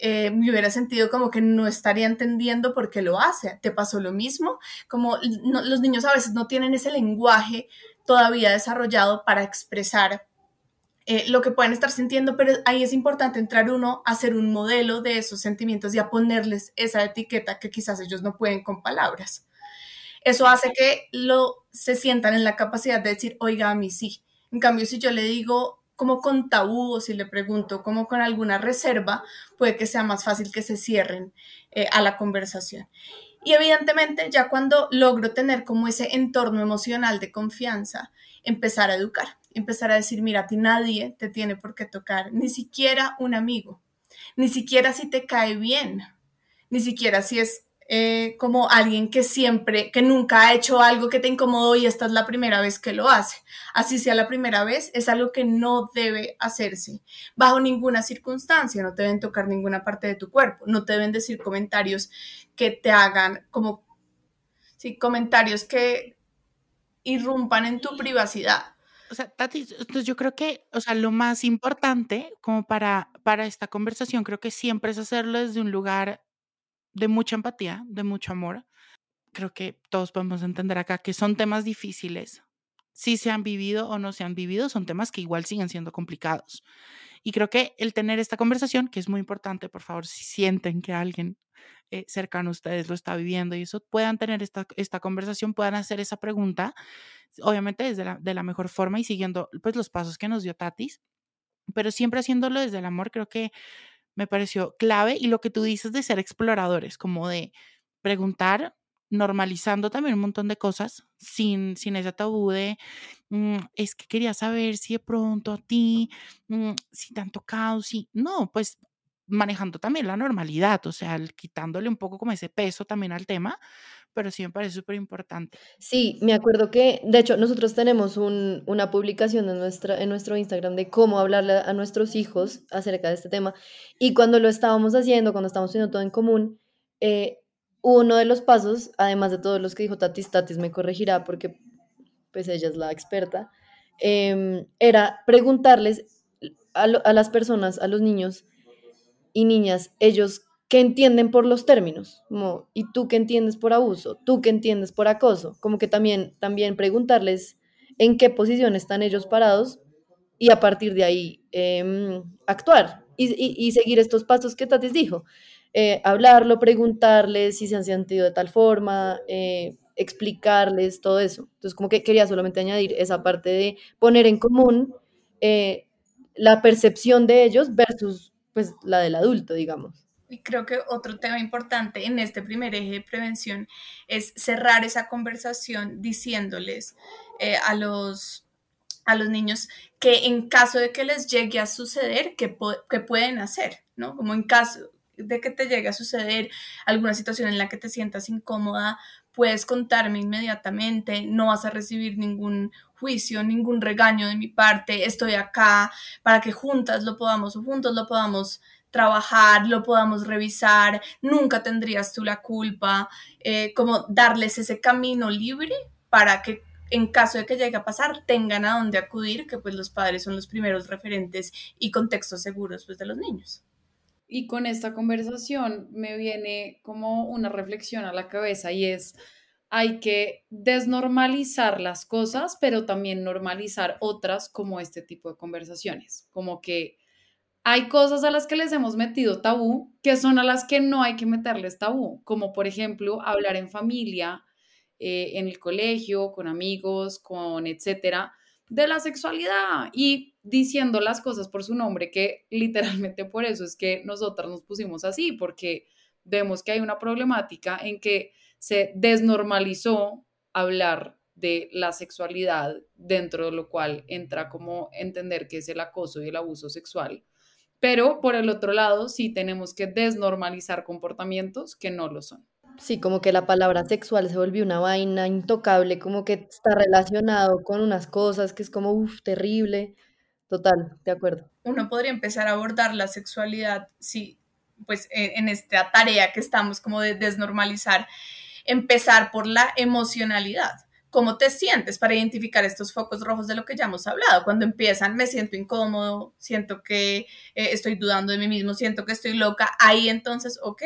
Eh, me hubiera sentido como que no estaría entendiendo por qué lo hace. ¿Te pasó lo mismo? Como los niños a veces no tienen ese lenguaje todavía desarrollado para expresar eh, lo que pueden estar sintiendo, pero ahí es importante entrar uno a hacer un modelo de esos sentimientos y a ponerles esa etiqueta que quizás ellos no pueden con palabras. Eso hace que lo se sientan en la capacidad de decir, oiga, a mí sí. En cambio, si yo le digo como con tabú o si le pregunto como con alguna reserva, puede que sea más fácil que se cierren eh, a la conversación. Y evidentemente ya cuando logro tener como ese entorno emocional de confianza, empezar a educar, empezar a decir, mira, a ti nadie te tiene por qué tocar, ni siquiera un amigo, ni siquiera si te cae bien, ni siquiera si es eh, como alguien que siempre, que nunca ha hecho algo que te incomodó y esta es la primera vez que lo hace. Así sea la primera vez, es algo que no debe hacerse bajo ninguna circunstancia, no te deben tocar ninguna parte de tu cuerpo, no te deben decir comentarios que te hagan como, sí, comentarios que irrumpan en tu privacidad. O sea, Tati, entonces yo creo que, o sea, lo más importante como para, para esta conversación, creo que siempre es hacerlo desde un lugar de mucha empatía, de mucho amor. Creo que todos podemos entender acá que son temas difíciles. Si se han vivido o no se han vivido, son temas que igual siguen siendo complicados. Y creo que el tener esta conversación, que es muy importante, por favor, si sienten que alguien eh, cercano a ustedes lo está viviendo y eso, puedan tener esta, esta conversación, puedan hacer esa pregunta, obviamente desde la, de la mejor forma y siguiendo pues, los pasos que nos dio Tatis, pero siempre haciéndolo desde el amor, creo que me pareció clave y lo que tú dices de ser exploradores, como de preguntar, normalizando también un montón de cosas, sin, sin ese tabú de, mm, es que quería saber si de pronto a ti, mm, si te han tocado, si, no, pues manejando también la normalidad, o sea, quitándole un poco como ese peso también al tema, pero sí me parece súper importante. Sí, me acuerdo que, de hecho, nosotros tenemos un, una publicación en, nuestra, en nuestro Instagram de cómo hablarle a nuestros hijos acerca de este tema. Y cuando lo estábamos haciendo, cuando estábamos haciendo todo en común, eh, uno de los pasos, además de todos los que dijo Tatis, Tatis me corregirá porque pues ella es la experta, em, era preguntarles a, las personas, a los niños y niñas, ellos ¿qué entienden por los términos? ¿Y tú qué entiendes por abuso? ¿Tú qué entiendes por acoso? Como que también, también preguntarles en qué posición están ellos parados y a partir de ahí em, actuar y, seguir estos pasos que Tatis dijo. Eh, hablarlo, preguntarles si se han sentido de tal forma, eh, explicarles todo eso. Entonces, como que quería solamente añadir esa parte de poner en común eh, la percepción de ellos versus pues la del adulto, digamos. Y creo que otro tema importante en este primer eje de prevención es cerrar esa conversación diciéndoles a los a los niños que en caso de que les llegue a suceder, ¿qué, pueden hacer? ¿no? Como en caso de que te llegue a suceder alguna situación en la que te sientas incómoda, puedes contarme inmediatamente, no vas a recibir ningún juicio, ningún regaño de mi parte, estoy acá para que juntas lo podamos, juntos lo podamos trabajar, lo podamos revisar, nunca tendrías tú la culpa, eh, como darles ese camino libre para que en caso de que llegue a pasar, tengan a dónde acudir, que pues los padres son los primeros referentes y contextos seguros pues de los niños. Y con esta conversación me viene como una reflexión a la cabeza y es, hay que desnormalizar las cosas, pero también normalizar otras como este tipo de conversaciones, como que hay cosas a las que les hemos metido tabú, que son a las que no hay que meterles tabú, como por ejemplo hablar en familia, eh, en el colegio, con amigos, con etcétera, de la sexualidad y diciendo las cosas por su nombre, que literalmente por eso es que nosotras nos pusimos así, porque vemos que hay una problemática en que se desnormalizó hablar de la sexualidad, dentro de lo cual entra como entender que es el acoso y el abuso sexual. Pero por el otro lado, sí tenemos que desnormalizar comportamientos que no lo son. Sí, como que la palabra sexual se volvió una vaina intocable, como que está relacionado con unas cosas que es como, uff, terrible. Total, de acuerdo. Uno podría empezar a abordar la sexualidad, sí, pues e, en esta tarea que estamos como de desnormalizar, empezar por la emocionalidad cómo te sientes para identificar estos focos rojos de lo que ya hemos hablado. Cuando empiezan, me siento incómodo, siento que eh, estoy dudando de mí mismo, siento que estoy loca, ahí entonces, ok,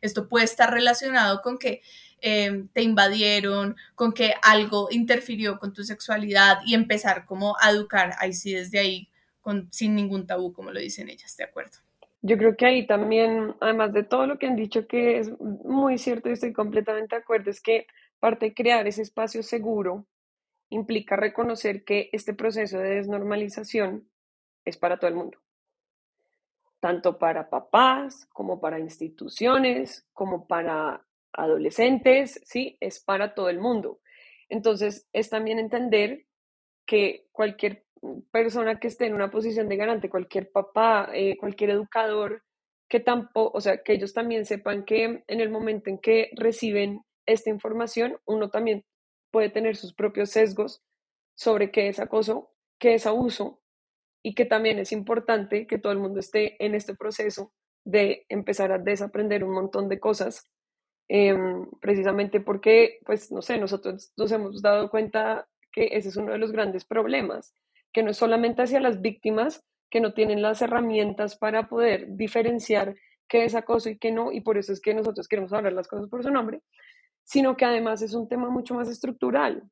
esto puede estar relacionado con que eh, te invadieron, con que algo interfirió con tu sexualidad y empezar como a educar, ahí sí, desde ahí, con, sin ningún tabú, como lo dicen ellas, ¿de acuerdo? Yo creo que ahí también, además de todo lo que han dicho, que es muy cierto y estoy completamente de acuerdo, es que Parte de crear ese espacio seguro implica reconocer que este proceso de desnormalización es para todo el mundo, tanto para papás como para instituciones, como para adolescentes, ¿sí? Es para todo el mundo. Entonces, es también entender que cualquier persona que esté en una posición de garante, cualquier papá, eh, cualquier educador, que tampoco, o sea, que ellos también sepan que en el momento en que reciben esta información, uno también puede tener sus propios sesgos sobre qué es acoso, qué es abuso y que también es importante que todo el mundo esté en este proceso de empezar a desaprender un montón de cosas, em, precisamente porque, pues, no sé, nosotros nos hemos dado cuenta que ese es uno de los grandes problemas, que no es solamente hacia las víctimas que no tienen las herramientas para poder diferenciar qué es acoso y qué no, y por eso es que nosotros queremos hablar las cosas por su nombre, sino que además es un tema mucho más estructural.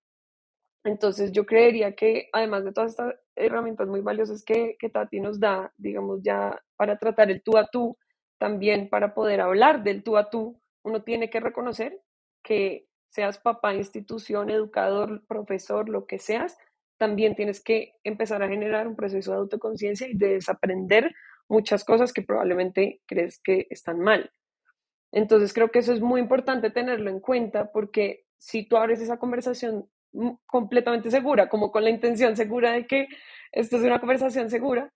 Entonces yo creería que además de todas estas herramientas muy valiosas que, que Tati nos da, digamos ya para tratar el tú a tú, también para poder hablar del tú a tú, uno tiene que reconocer que seas papá, institución, educador, profesor, lo que seas, también tienes que empezar a generar un proceso de autoconciencia y de desaprender muchas cosas que probablemente crees que están mal. Entonces creo que eso es muy importante tenerlo en cuenta porque si tú abres esa conversación completamente segura, como con la intención segura de que esto es una conversación segura,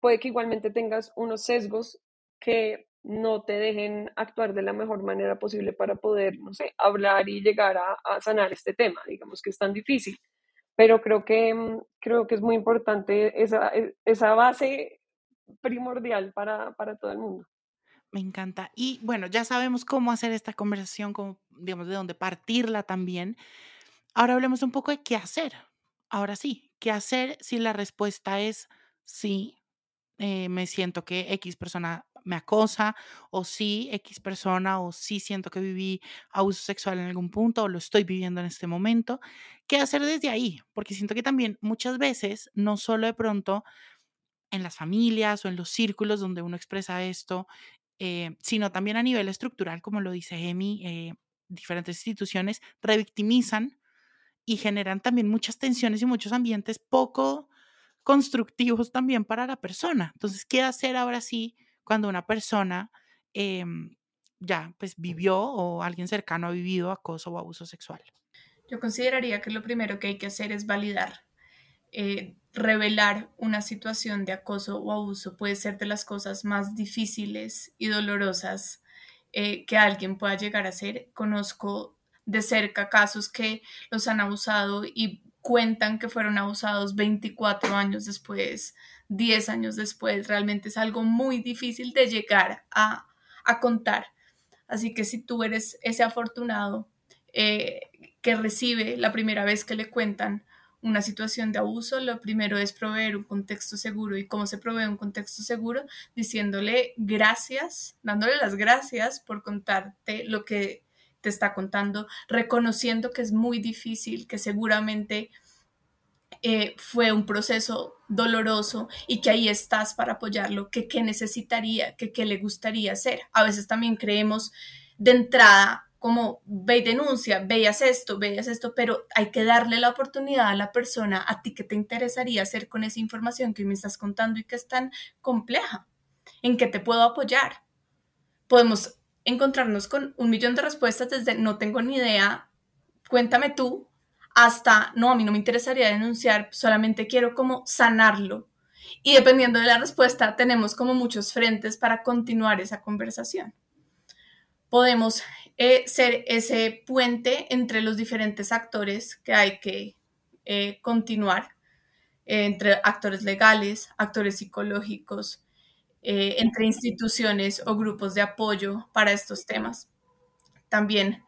puede que igualmente tengas unos sesgos que no te dejen actuar de la mejor manera posible para poder, no sé, hablar y llegar a, sanar este tema, digamos que es tan difícil. Pero creo que, mm, creo que es muy importante esa, e, esa base primordial para, para todo el mundo. Me encanta. Y bueno, ya sabemos cómo hacer esta conversación, cómo, digamos, de dónde partirla también. Ahora hablemos un poco de qué hacer. Ahora sí, ¿qué hacer si la respuesta es sí? Eh, me siento que X persona me acosa, o sí, X persona, o sí siento que viví abuso sexual en algún punto, o lo estoy viviendo en este momento. ¿Qué hacer desde ahí? Porque siento que también muchas veces, no solo de pronto en las familias o en los círculos donde uno expresa esto, eh, sino también a nivel estructural, como lo dice Emi, eh, diferentes instituciones revictimizan y generan también muchas tensiones y muchos ambientes poco constructivos también para la persona. Entonces, ¿qué hacer ahora sí cuando una persona em, ya pues vivió o alguien cercano ha vivido acoso o abuso sexual? Yo consideraría que lo primero que hay que hacer es validar. Eh, revelar una situación de acoso o abuso puede ser de las cosas más difíciles y dolorosas eh, que alguien pueda llegar a ser. Conozco de cerca casos que los han abusado y cuentan que fueron abusados 24 años después, 10 años después. Realmente es algo muy difícil de llegar a, a contar. Así que si tú eres ese afortunado eh, que recibe la primera vez que le cuentan una situación de abuso, lo primero es proveer un contexto seguro. ¿Y cómo se provee un contexto seguro? Diciéndole gracias, dándole las gracias por contarte lo que te está contando, reconociendo que es muy difícil, que seguramente eh, fue un proceso doloroso y que ahí estás para apoyarlo, que qué necesitaría, que qué le gustaría hacer. A veces también creemos de entrada como ve y denuncia, veas esto, veas esto, pero hay que darle la oportunidad a la persona, a ti que te interesaría hacer con esa información que me estás contando y que es tan compleja, en que te puedo apoyar. Podemos encontrarnos con un millón de respuestas desde no tengo ni idea, cuéntame tú, hasta no, a mí no me interesaría denunciar, solamente quiero como sanarlo. Y dependiendo de la respuesta, tenemos como muchos frentes para continuar esa conversación. Podemos eh, ser ese puente entre los diferentes actores que hay que eh, continuar, eh, entre actores legales, actores psicológicos, entre instituciones o grupos de apoyo para estos temas. También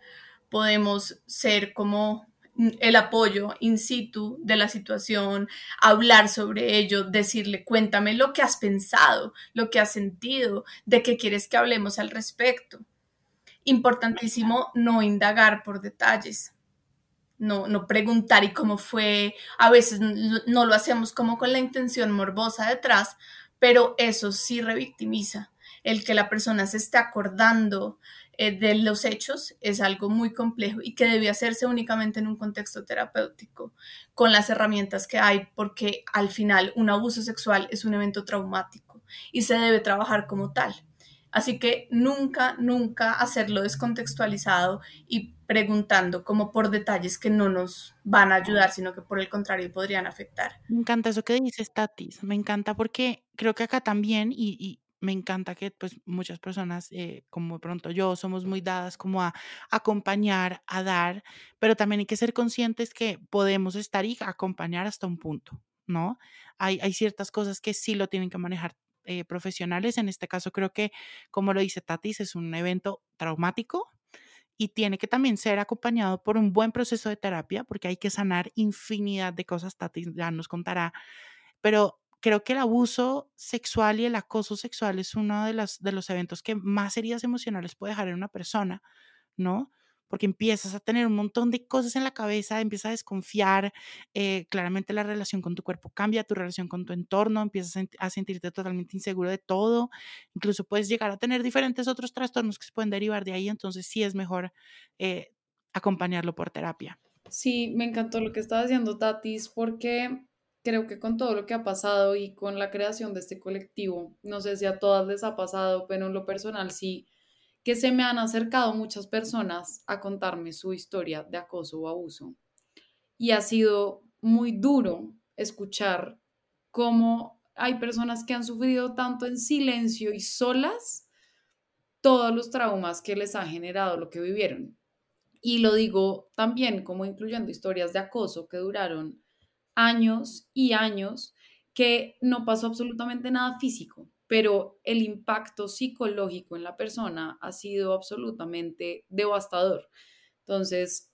podemos ser como el apoyo in situ de la situación, hablar sobre ello, decirle, cuéntame lo que has pensado, lo que has sentido, de qué quieres que hablemos al respecto importantísimo no indagar por detalles, no, no preguntar y cómo fue, a veces no lo hacemos como con la intención morbosa detrás, pero eso sí revictimiza. El que la persona se esté acordando de los hechos es algo muy complejo y que debe hacerse únicamente en un contexto terapéutico, con las herramientas que hay, porque al final un abuso sexual es un evento traumático y se debe trabajar como tal. Así que nunca, nunca hacerlo descontextualizado y preguntando como por detalles que no nos van a ayudar, sino que por el contrario podrían afectar. Me encanta eso que dices, Tatis. Me encanta porque creo que acá también, y, me encanta que pues muchas personas, eh, como pronto yo, somos muy dadas como a acompañar, a dar, pero también hay que ser conscientes que podemos estar y acompañar hasta un punto, ¿no? Hay, hay ciertas cosas que sí lo tienen que manejar eh, profesionales. En este caso creo que, como lo dice Tatis, es un evento traumático y tiene que también ser acompañado por un buen proceso de terapia porque hay que sanar infinidad de cosas, Tatis ya nos contará, pero creo que el abuso sexual y el acoso sexual es uno de, de los eventos que más heridas emocionales puede dejar en una persona, ¿no? porque empiezas a tener un montón de cosas en la cabeza, empiezas a desconfiar, eh, claramente la relación con tu cuerpo cambia, tu relación con tu entorno, empiezas a sentirte totalmente inseguro de todo, incluso puedes llegar a tener diferentes otros trastornos que se pueden derivar de ahí, entonces sí es mejor eh, acompañarlo por terapia. Sí, me encantó lo que estaba diciendo Tatis, porque creo que con todo lo que ha pasado y con la creación de este colectivo, no sé si a todas les ha pasado, pero en lo personal sí que se me han acercado muchas personas a contarme su historia de acoso o abuso. Y ha sido muy duro escuchar cómo hay personas que han sufrido tanto en silencio y solas todos los traumas que les ha generado lo que vivieron. Y lo digo también como incluyendo historias de acoso que duraron años y años, que no pasó absolutamente nada físico, pero el impacto psicológico en la persona ha sido absolutamente devastador. Entonces,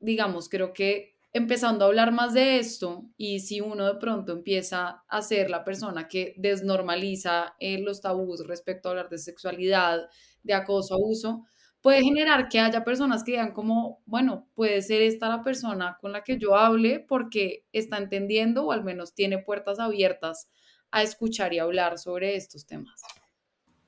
digamos, creo que empezando a hablar más de esto y si uno de pronto empieza a ser la persona que desnormaliza eh, los tabús respecto a hablar de sexualidad, de acoso, abuso, puede generar que haya personas que digan como, bueno, puede ser esta la persona con la que yo hable porque está entendiendo o al menos tiene puertas abiertas a escuchar y hablar sobre estos temas.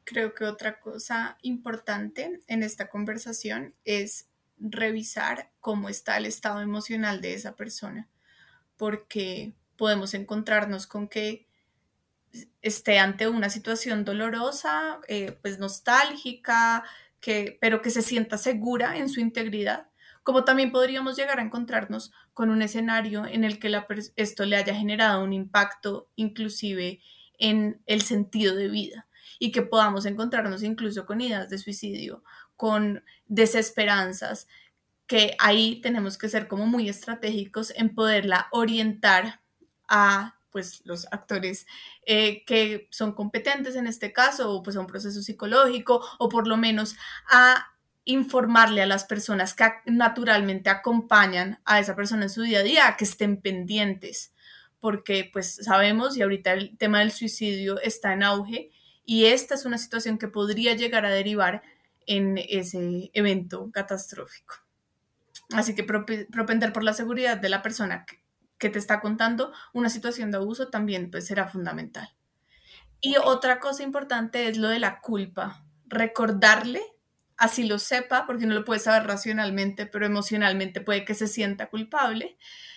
Creo que otra cosa importante en esta conversación es revisar cómo está el estado emocional de esa persona, porque podemos encontrarnos con que esté ante una situación dolorosa, eh, pues nostálgica, que, pero que se sienta segura en su integridad, como también podríamos llegar a encontrarnos con un escenario en el que esto le haya generado un impacto inclusive en el sentido de vida y que podamos encontrarnos incluso con ideas de suicidio, con desesperanzas, que ahí tenemos que ser como muy estratégicos en poderla orientar a pues los actores eh, que son competentes en este caso o pues a un proceso psicológico o por lo menos a informarle a las personas que naturalmente acompañan a esa persona en su día a día que estén pendientes porque pues sabemos y ahorita el tema del suicidio está en auge y esta es una situación que podría llegar a derivar en ese evento catastrófico. Así que propender por la seguridad de la persona que, te está contando una situación de abuso también pues, será fundamental. Y otra cosa importante es lo de la culpa. Recordarle, así lo sepa, porque no lo puede saber racionalmente, pero emocionalmente puede que se sienta culpable.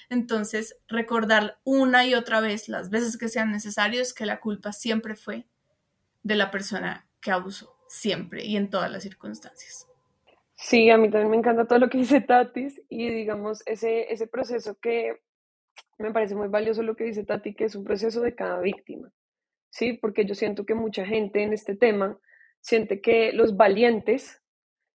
Entonces, recordar una y otra vez, las veces que sean necesarios, que la culpa siempre fue de la persona que abusó, siempre y en todas las circunstancias. Sí, a mí también me encanta todo lo que dice Tatis y digamos ese, ese proceso que me parece muy valioso lo que dice Tati, que es un proceso de cada víctima, ¿sí? Porque yo siento que mucha gente en este tema siente que los valientes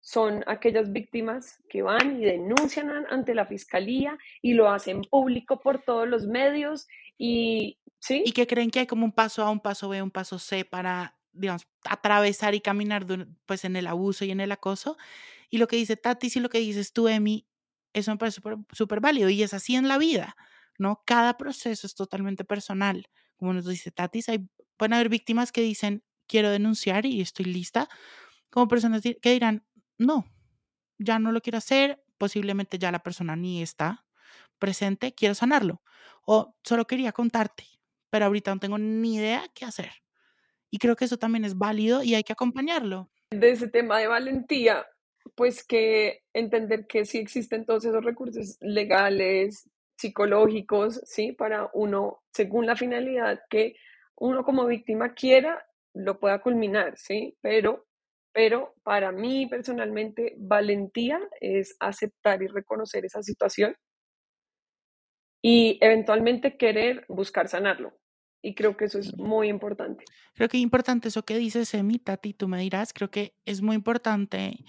son aquellas víctimas que van y denuncian ante la fiscalía y lo hacen público por todos los medios y ¿sí? Y que creen que hay como un paso A, un paso B, un paso C para, digamos, atravesar y caminar pues en el abuso y en el acoso. Y lo que dice Tati y lo que dices tú, Emi, eso me parece súper válido y es así en la vida, ¿no? Cada proceso es totalmente personal. Como nos dice Tati, hay, pueden haber víctimas que dicen, quiero denunciar y estoy lista, como personas que dirán, no, ya no lo quiero hacer, posiblemente ya la persona ni está presente, quiero sanarlo. O solo quería contarte, pero ahorita no tengo ni idea qué hacer. Y creo que eso también es válido y hay que acompañarlo. De ese tema de valentía, pues que entender que sí existen todos esos recursos legales, psicológicos, ¿sí? Para uno, según la finalidad que uno como víctima quiera, lo pueda culminar, ¿sí? Pero pero para mí personalmente valentía es aceptar y reconocer esa situación y eventualmente querer buscar sanarlo. Y creo que eso es muy importante. Creo que es importante eso que dices, Emi, Tati, tú me dirás, creo que es muy importante,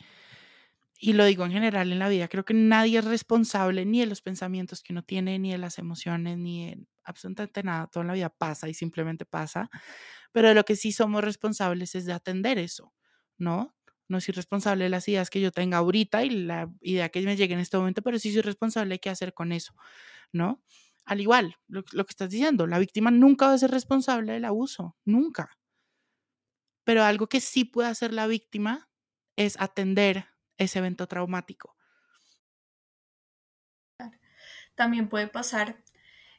y lo digo en general en la vida, creo que nadie es responsable ni de los pensamientos que uno tiene, ni de las emociones, ni de absolutamente nada. Toda la vida pasa y simplemente pasa, pero de lo que sí somos responsables es de atender eso ¿no? No soy responsable de las ideas que yo tenga ahorita y la idea que me llegue en este momento, pero sí soy responsable de qué hacer con eso, ¿no? Al igual, lo, que estás diciendo, la víctima nunca va a ser responsable del abuso, nunca. Pero algo que sí puede hacer la víctima es atender ese evento traumático. También puede pasar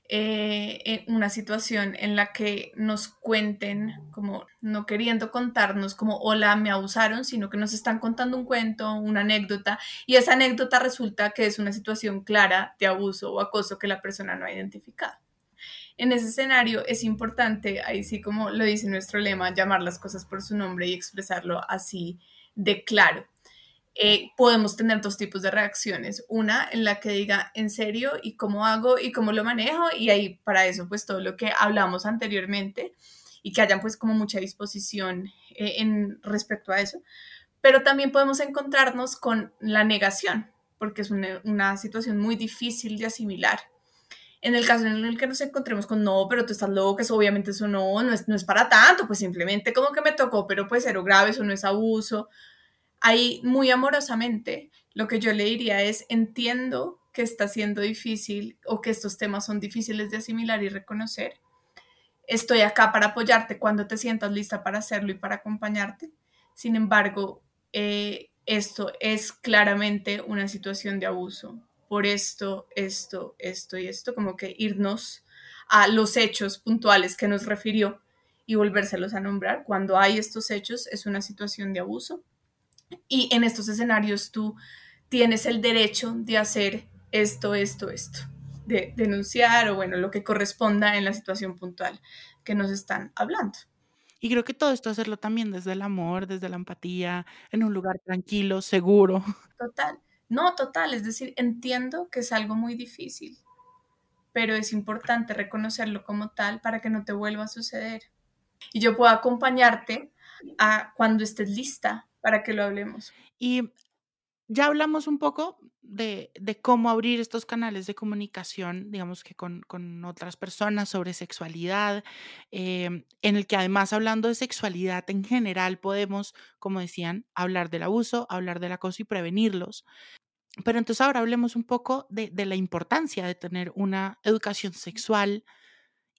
eh, una situación en la que nos cuenten, como no queriendo contarnos como, hola, me abusaron, sino que nos están contando un cuento, una anécdota, y esa anécdota resulta que es una situación clara de abuso o acoso que la persona no ha identificado. En ese escenario es importante, ahí sí como lo dice nuestro lema, llamar las cosas por su nombre y expresarlo así de claro. Eh, podemos tener dos tipos de reacciones. Una en la que diga en serio y cómo hago y cómo lo manejo y ahí para eso pues todo lo que hablamos anteriormente y que hayan pues como mucha disposición eh, en respecto a eso. Pero también podemos encontrarnos con la negación porque es una, una situación muy difícil de asimilar. En el caso en el que nos encontremos con no, pero tú estás loco, eso obviamente eso no, no es, no es para tanto, pues simplemente como que me tocó, pero pues cero grave, eso no es abuso, ahí muy amorosamente lo que yo le diría es, entiendo que está siendo difícil o que estos temas son difíciles de asimilar y reconocer. Estoy acá para apoyarte cuando te sientas lista para hacerlo y para acompañarte. Sin embargo, eh, esto es claramente una situación de abuso. Por esto, esto, esto y esto, como que irnos a los hechos puntuales que nos refirió y volvérselos a nombrar. Cuando hay estos hechos es una situación de abuso y en estos escenarios tú tienes el derecho de hacer esto, esto, esto, de denunciar o bueno, lo que corresponda en la situación puntual que nos están hablando. Y creo que todo esto hacerlo también desde el amor, desde la empatía, en un lugar tranquilo, seguro. Total. No, total. Es decir, entiendo que es algo muy difícil, pero es importante reconocerlo como tal para que no te vuelva a suceder. Y yo puedo acompañarte a cuando estés lista para que lo hablemos. Y ya hablamos un poco de, cómo abrir estos canales de comunicación, digamos que con, otras personas sobre sexualidad, em, en el que además hablando de sexualidad en general podemos, como decían, hablar del abuso, hablar del acoso y prevenirlos. Pero entonces ahora hablemos un poco de, la importancia de tener una educación sexual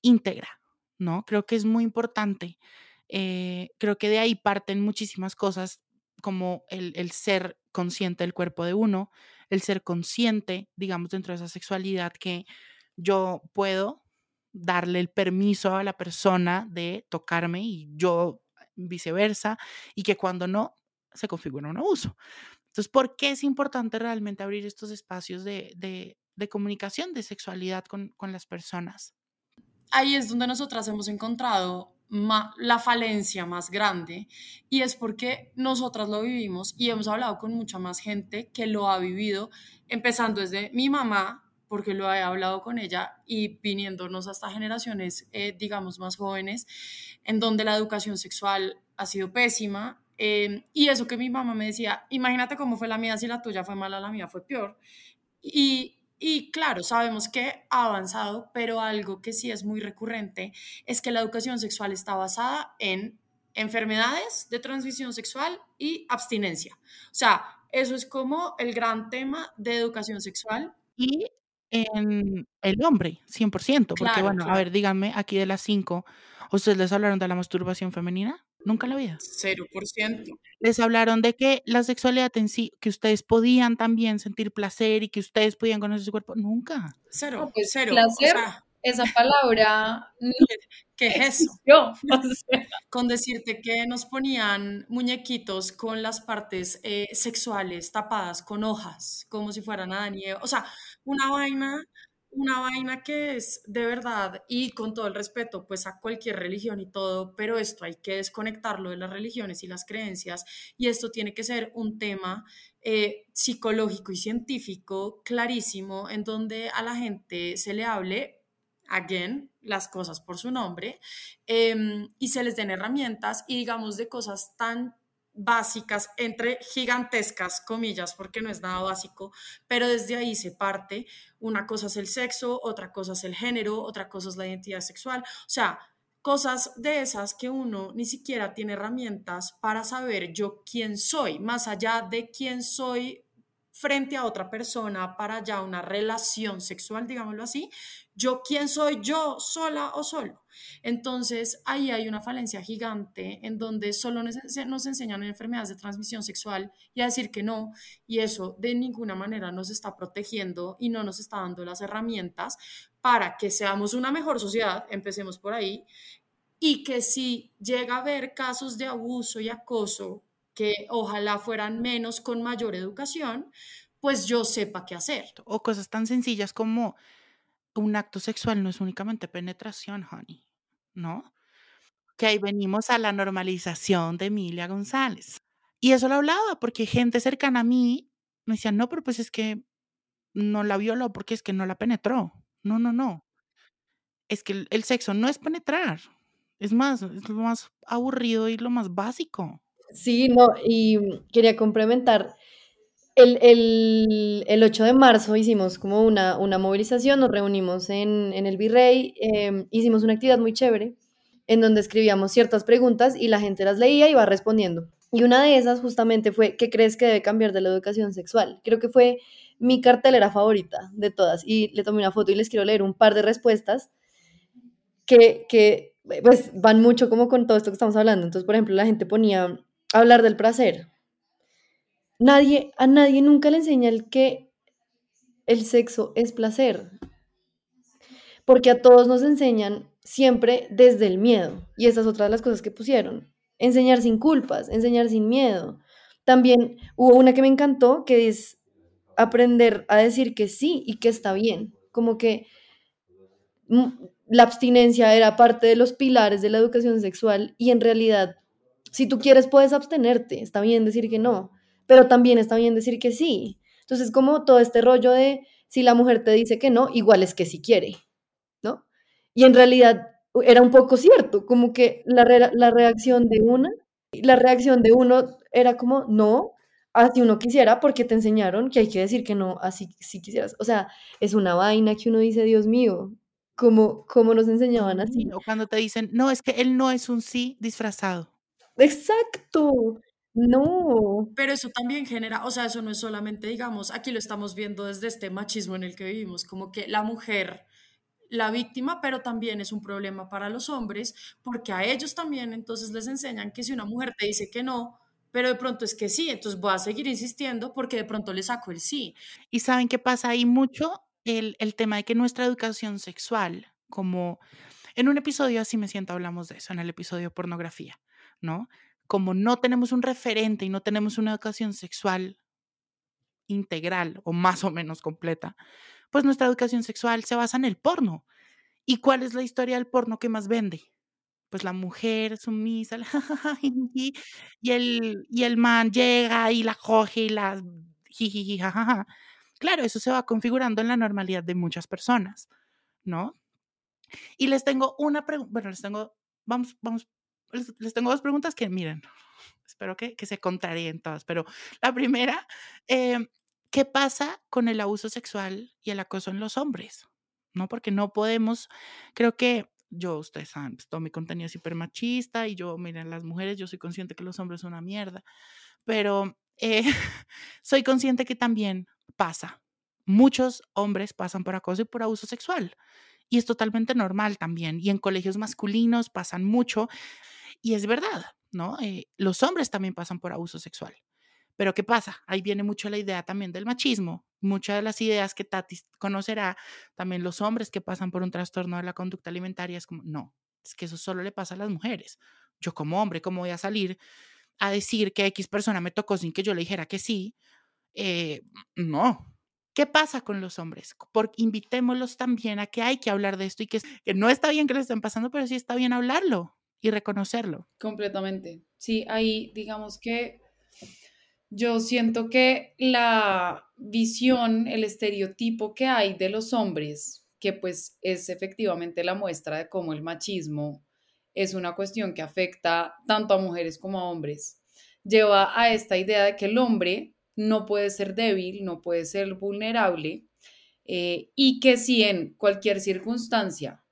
íntegra, ¿no? Creo que es muy importante. Eh, creo que de ahí parten muchísimas cosas como el, ser consciente del cuerpo de uno, el ser consciente, digamos, dentro de esa sexualidad que yo puedo darle el permiso a la persona de tocarme y yo viceversa, y que cuando no, se configura un abuso. Entonces, ¿por qué es importante realmente abrir estos espacios de, comunicación, de sexualidad con las personas? Ahí es donde nosotras hemos encontrado la falencia más grande y es porque nosotras lo vivimos y hemos hablado con mucha más gente que lo ha vivido, empezando desde mi mamá, porque lo he hablado con ella y viniéndonos hasta generaciones, eh, digamos, más jóvenes, en donde la educación sexual ha sido pésima. Em, y eso que mi mamá me decía, imagínate cómo fue la mía, si la tuya fue mala, la mía fue peor. Y y claro, sabemos que ha avanzado, pero algo que sí es muy recurrente es que la educación sexual está basada en enfermedades de transmisión sexual y abstinencia. O sea, eso es como el gran tema de educación sexual. Y en el hombre, 100%, porque bueno, a ver, díganme, aquí de las cinco, ¿ustedes les hablaron de la masturbación femenina? Nunca en la vida. 0%. Les hablaron de que la sexualidad en sí, que ustedes podían también sentir placer y que ustedes podían conocer su cuerpo. Nunca. Cero, pues, cero. Placer, esa palabra. ¿Qué es eso? Yo. Con decirte que nos ponían muñequitos con las partes eh, sexuales tapadas con hojas, como si fueran a nieve. O sea, una vaina una vaina que es de verdad y con todo el respeto pues a cualquier religión y todo, pero esto hay que desconectarlo de las religiones y las creencias y esto tiene que ser un tema eh, psicológico y científico clarísimo en donde a la gente se le hable, again, las cosas por su nombre em, y se les den herramientas y digamos de cosas tan básicas, entre gigantescas comillas, porque no es nada básico, pero desde ahí se parte. Una cosa es el sexo, otra cosa es el género, otra cosa es la identidad sexual. O sea, cosas de esas que uno ni siquiera tiene herramientas para saber yo quién soy, más allá de quién soy frente a otra persona para ya una relación sexual, digámoslo así, yo quién soy yo sola o solo. Entonces, ahí hay una falencia gigante en donde solo nos enseñan enfermedades de transmisión sexual y a decir que no, y eso de ninguna manera nos está protegiendo y no nos está dando las herramientas para que seamos una mejor sociedad, empecemos por ahí, y que si llega a haber casos de abuso y acoso, que ojalá fueran menos con mayor educación, pues yo sepa qué hacer. O cosas tan sencillas como un acto sexual no es únicamente penetración, honey. ¿no? Que ahí venimos a la normalización de Emilia González. Y eso lo hablaba porque gente cercana a mí me decía, no, pero pues es que no la violó porque es que no la penetró. No, no, no. Es que el, sexo no es penetrar. Es más, es lo más aburrido y lo más básico. Sí, no, y quería complementar. El, el, 8 de marzo hicimos como una, una movilización, nos reunimos en, el Virrey, em, hicimos una actividad muy chévere en donde escribíamos ciertas preguntas y la gente las leía y iba respondiendo. Y una de esas justamente fue, ¿qué crees que debe cambiar de la educación sexual? Creo que fue mi cartelera favorita de todas y le tomé una foto y les quiero leer un par de respuestas que, que pues van mucho como con todo esto que estamos hablando. Entonces, por ejemplo, la gente ponía hablar del placer, Nadie, a nadie nunca le enseña el que el sexo es placer. Porque a todos nos enseñan siempre desde el miedo. Y esa es otra de las cosas que pusieron. Enseñar sin culpas, enseñar sin miedo. También hubo una que me encantó, que es aprender a decir que sí y que está bien. Como que mm, la abstinencia era parte de los pilares de la educación sexual y en realidad, si tú quieres, puedes abstenerte. Está bien decir que no, pero también está bien decir que sí. Entonces, como todo este rollo de si la mujer te dice que no, igual es que sí quiere, ¿no? Y en realidad era un poco cierto, como que la, la reacción de una, la reacción de uno era como no, así uno quisiera, porque te enseñaron que hay que decir que no, así si quisieras. O sea, es una vaina que uno dice, Dios mío, ¿cómo, cómo nos enseñaban así? O cuando te dicen, no, es que él no es un sí disfrazado. Exacto. No. Pero eso también genera, o sea, eso no es solamente, digamos, aquí lo estamos viendo desde este machismo en el que vivimos, como que la mujer, la víctima, pero también es un problema para los hombres, porque a ellos también entonces les enseñan que si una mujer te dice que no, pero de pronto es que sí, entonces voy a seguir insistiendo porque de pronto le saco el sí. Y saben qué pasa ahí mucho el, el tema de que nuestra educación sexual, como en un episodio así me siento, hablamos de eso, en el episodio pornografía, ¿no? como no tenemos un referente y no tenemos una educación sexual integral o más o menos completa, pues nuestra educación sexual se basa en el porno. ¿Y cuál es la historia del porno que más vende? Pues la mujer sumisa, y el, y el man llega y la coge y la Claro, eso se va configurando en la normalidad de muchas personas, ¿no? Y les tengo una pregunta, bueno, les tengo, vamos, vamos les, tengo dos preguntas que miren, espero que, que se contraríen todas, pero la primera, em, ¿qué pasa con el abuso sexual y el acoso en los hombres? ¿No? Porque no podemos, creo que yo, ustedes saben, pues, todo mi contenido es hiper machista y yo, miren, las mujeres, yo soy consciente que los hombres son una mierda, pero eh, soy consciente que también pasa. Muchos hombres pasan por acoso y por abuso sexual. Y es totalmente normal también. Y en colegios masculinos pasan mucho. Y es verdad, ¿no? Eh, los hombres también pasan por abuso sexual. Pero ¿qué pasa? Ahí viene mucho la idea también del machismo. Muchas de las ideas que Tati conocerá, también los hombres que pasan por un trastorno de la conducta alimentaria, es como, no, es que eso solo le pasa a las mujeres. Yo como hombre, ¿cómo voy a salir a decir que X persona me tocó sin que yo le dijera que sí? Eh, no, ¿Qué pasa con los hombres? Porque invitémoslos también a que hay que hablar de esto y que, que no está bien que le estén pasando, pero sí está bien hablarlo y reconocerlo. Completamente. Sí, ahí digamos que yo siento que la visión, el estereotipo que hay de los hombres, que pues es efectivamente la muestra de cómo el machismo es una cuestión que afecta tanto a mujeres como a hombres, lleva a esta idea de que el hombre no puede ser débil, no puede ser vulnerable eh, y que si en cualquier circunstancia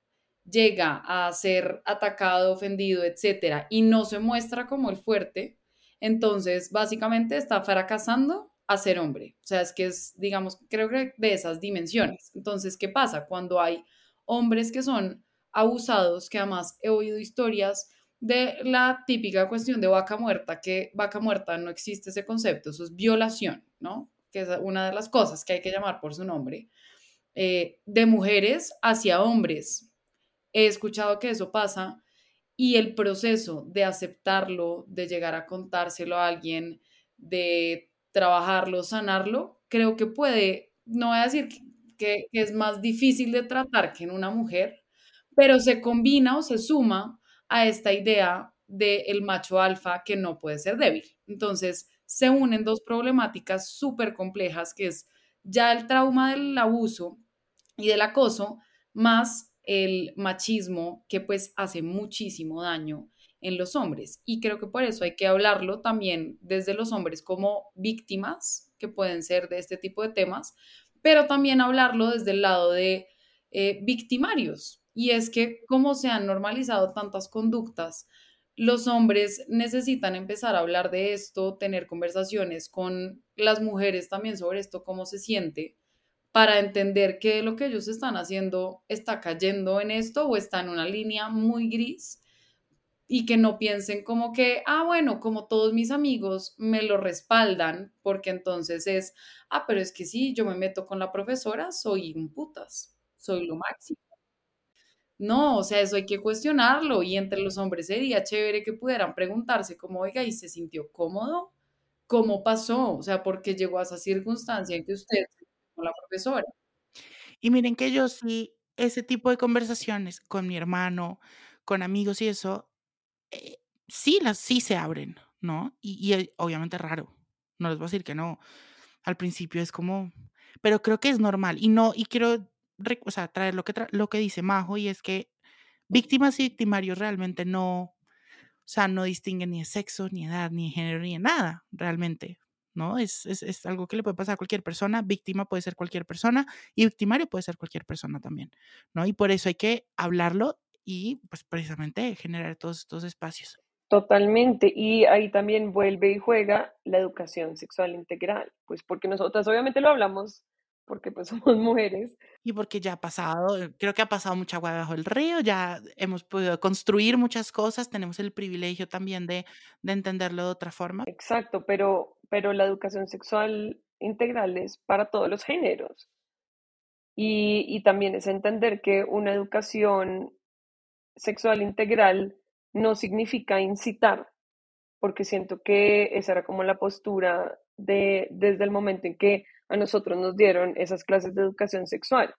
llega a ser atacado, ofendido, etcétera, y no se muestra como el fuerte, entonces básicamente está fracasando a ser hombre. O sea, es que es, digamos, creo que de esas dimensiones. Entonces, ¿qué pasa cuando hay hombres que son abusados, que además he oído historias de la típica cuestión de vaca muerta, que vaca muerta no existe ese concepto, eso es violación, ¿no? Que es una de las cosas que hay que llamar por su nombre, eh, de mujeres hacia hombres. He escuchado que eso pasa y el proceso de aceptarlo, de llegar a contárselo a alguien, de trabajarlo, sanarlo, creo que puede, no voy a decir que, es más difícil de tratar que en una mujer, pero se combina o se suma a esta idea del macho alfa que no puede ser débil. Entonces, se unen dos problemáticas súper complejas, que es ya el trauma del abuso y del acoso, más el machismo, que pues hace muchísimo daño en los hombres. Y creo que por eso hay que hablarlo también desde los hombres como víctimas, que pueden ser de este tipo de temas, pero también hablarlo desde el lado de eh, victimarios, y es que como se han normalizado tantas conductas, los hombres necesitan empezar a hablar de esto, tener conversaciones con las mujeres también sobre esto, cómo se siente, para entender que lo que ellos están haciendo está cayendo en esto o está en una línea muy gris y que no piensen como que, ah, bueno, como todos mis amigos me lo respaldan, porque entonces es, ah, pero es que sí, yo me meto con la profesora, soy un putas, soy lo máximo. No, o sea, eso hay que cuestionarlo y entre los hombres sería chévere que pudieran preguntarse como, oiga, ¿y se sintió cómodo? ¿Cómo pasó? O sea, ¿por qué llegó a esa circunstancia en que usted con la profesora? Y miren que yo sí, ese tipo de conversaciones con mi hermano, con amigos y eso, eh, sí, las sí se abren, ¿no? Y, y, obviamente raro, no les voy a decir que no. Al principio es como, pero creo que es normal y no, y quiero, o sea, traer lo que, tra- lo que dice Majo y es que víctimas y victimarios realmente no, o sea, no distinguen ni de sexo, ni edad, ni de género, ni de nada, realmente, ¿no? Es, es, es algo que le puede pasar a cualquier persona, víctima puede ser cualquier persona y victimario puede ser cualquier persona también, ¿no? Y por eso hay que hablarlo y, pues, precisamente generar todos estos espacios. Totalmente. Y ahí también vuelve y juega la educación sexual integral, pues porque nosotras obviamente lo hablamos porque pues somos mujeres, Y porque ya ha pasado, eh, creo que ha pasado mucha agua bajo el río, ya hemos podido construir muchas cosas, tenemos el privilegio también de, de entenderlo de otra forma. exacto, pero, pero la educación sexual integral es para todos los géneros. Y, y también es entender que una educación sexual integral no significa incitar, porque siento que esa era como la postura de, desde el momento en que a nosotros nos dieron esas clases de educación sexual.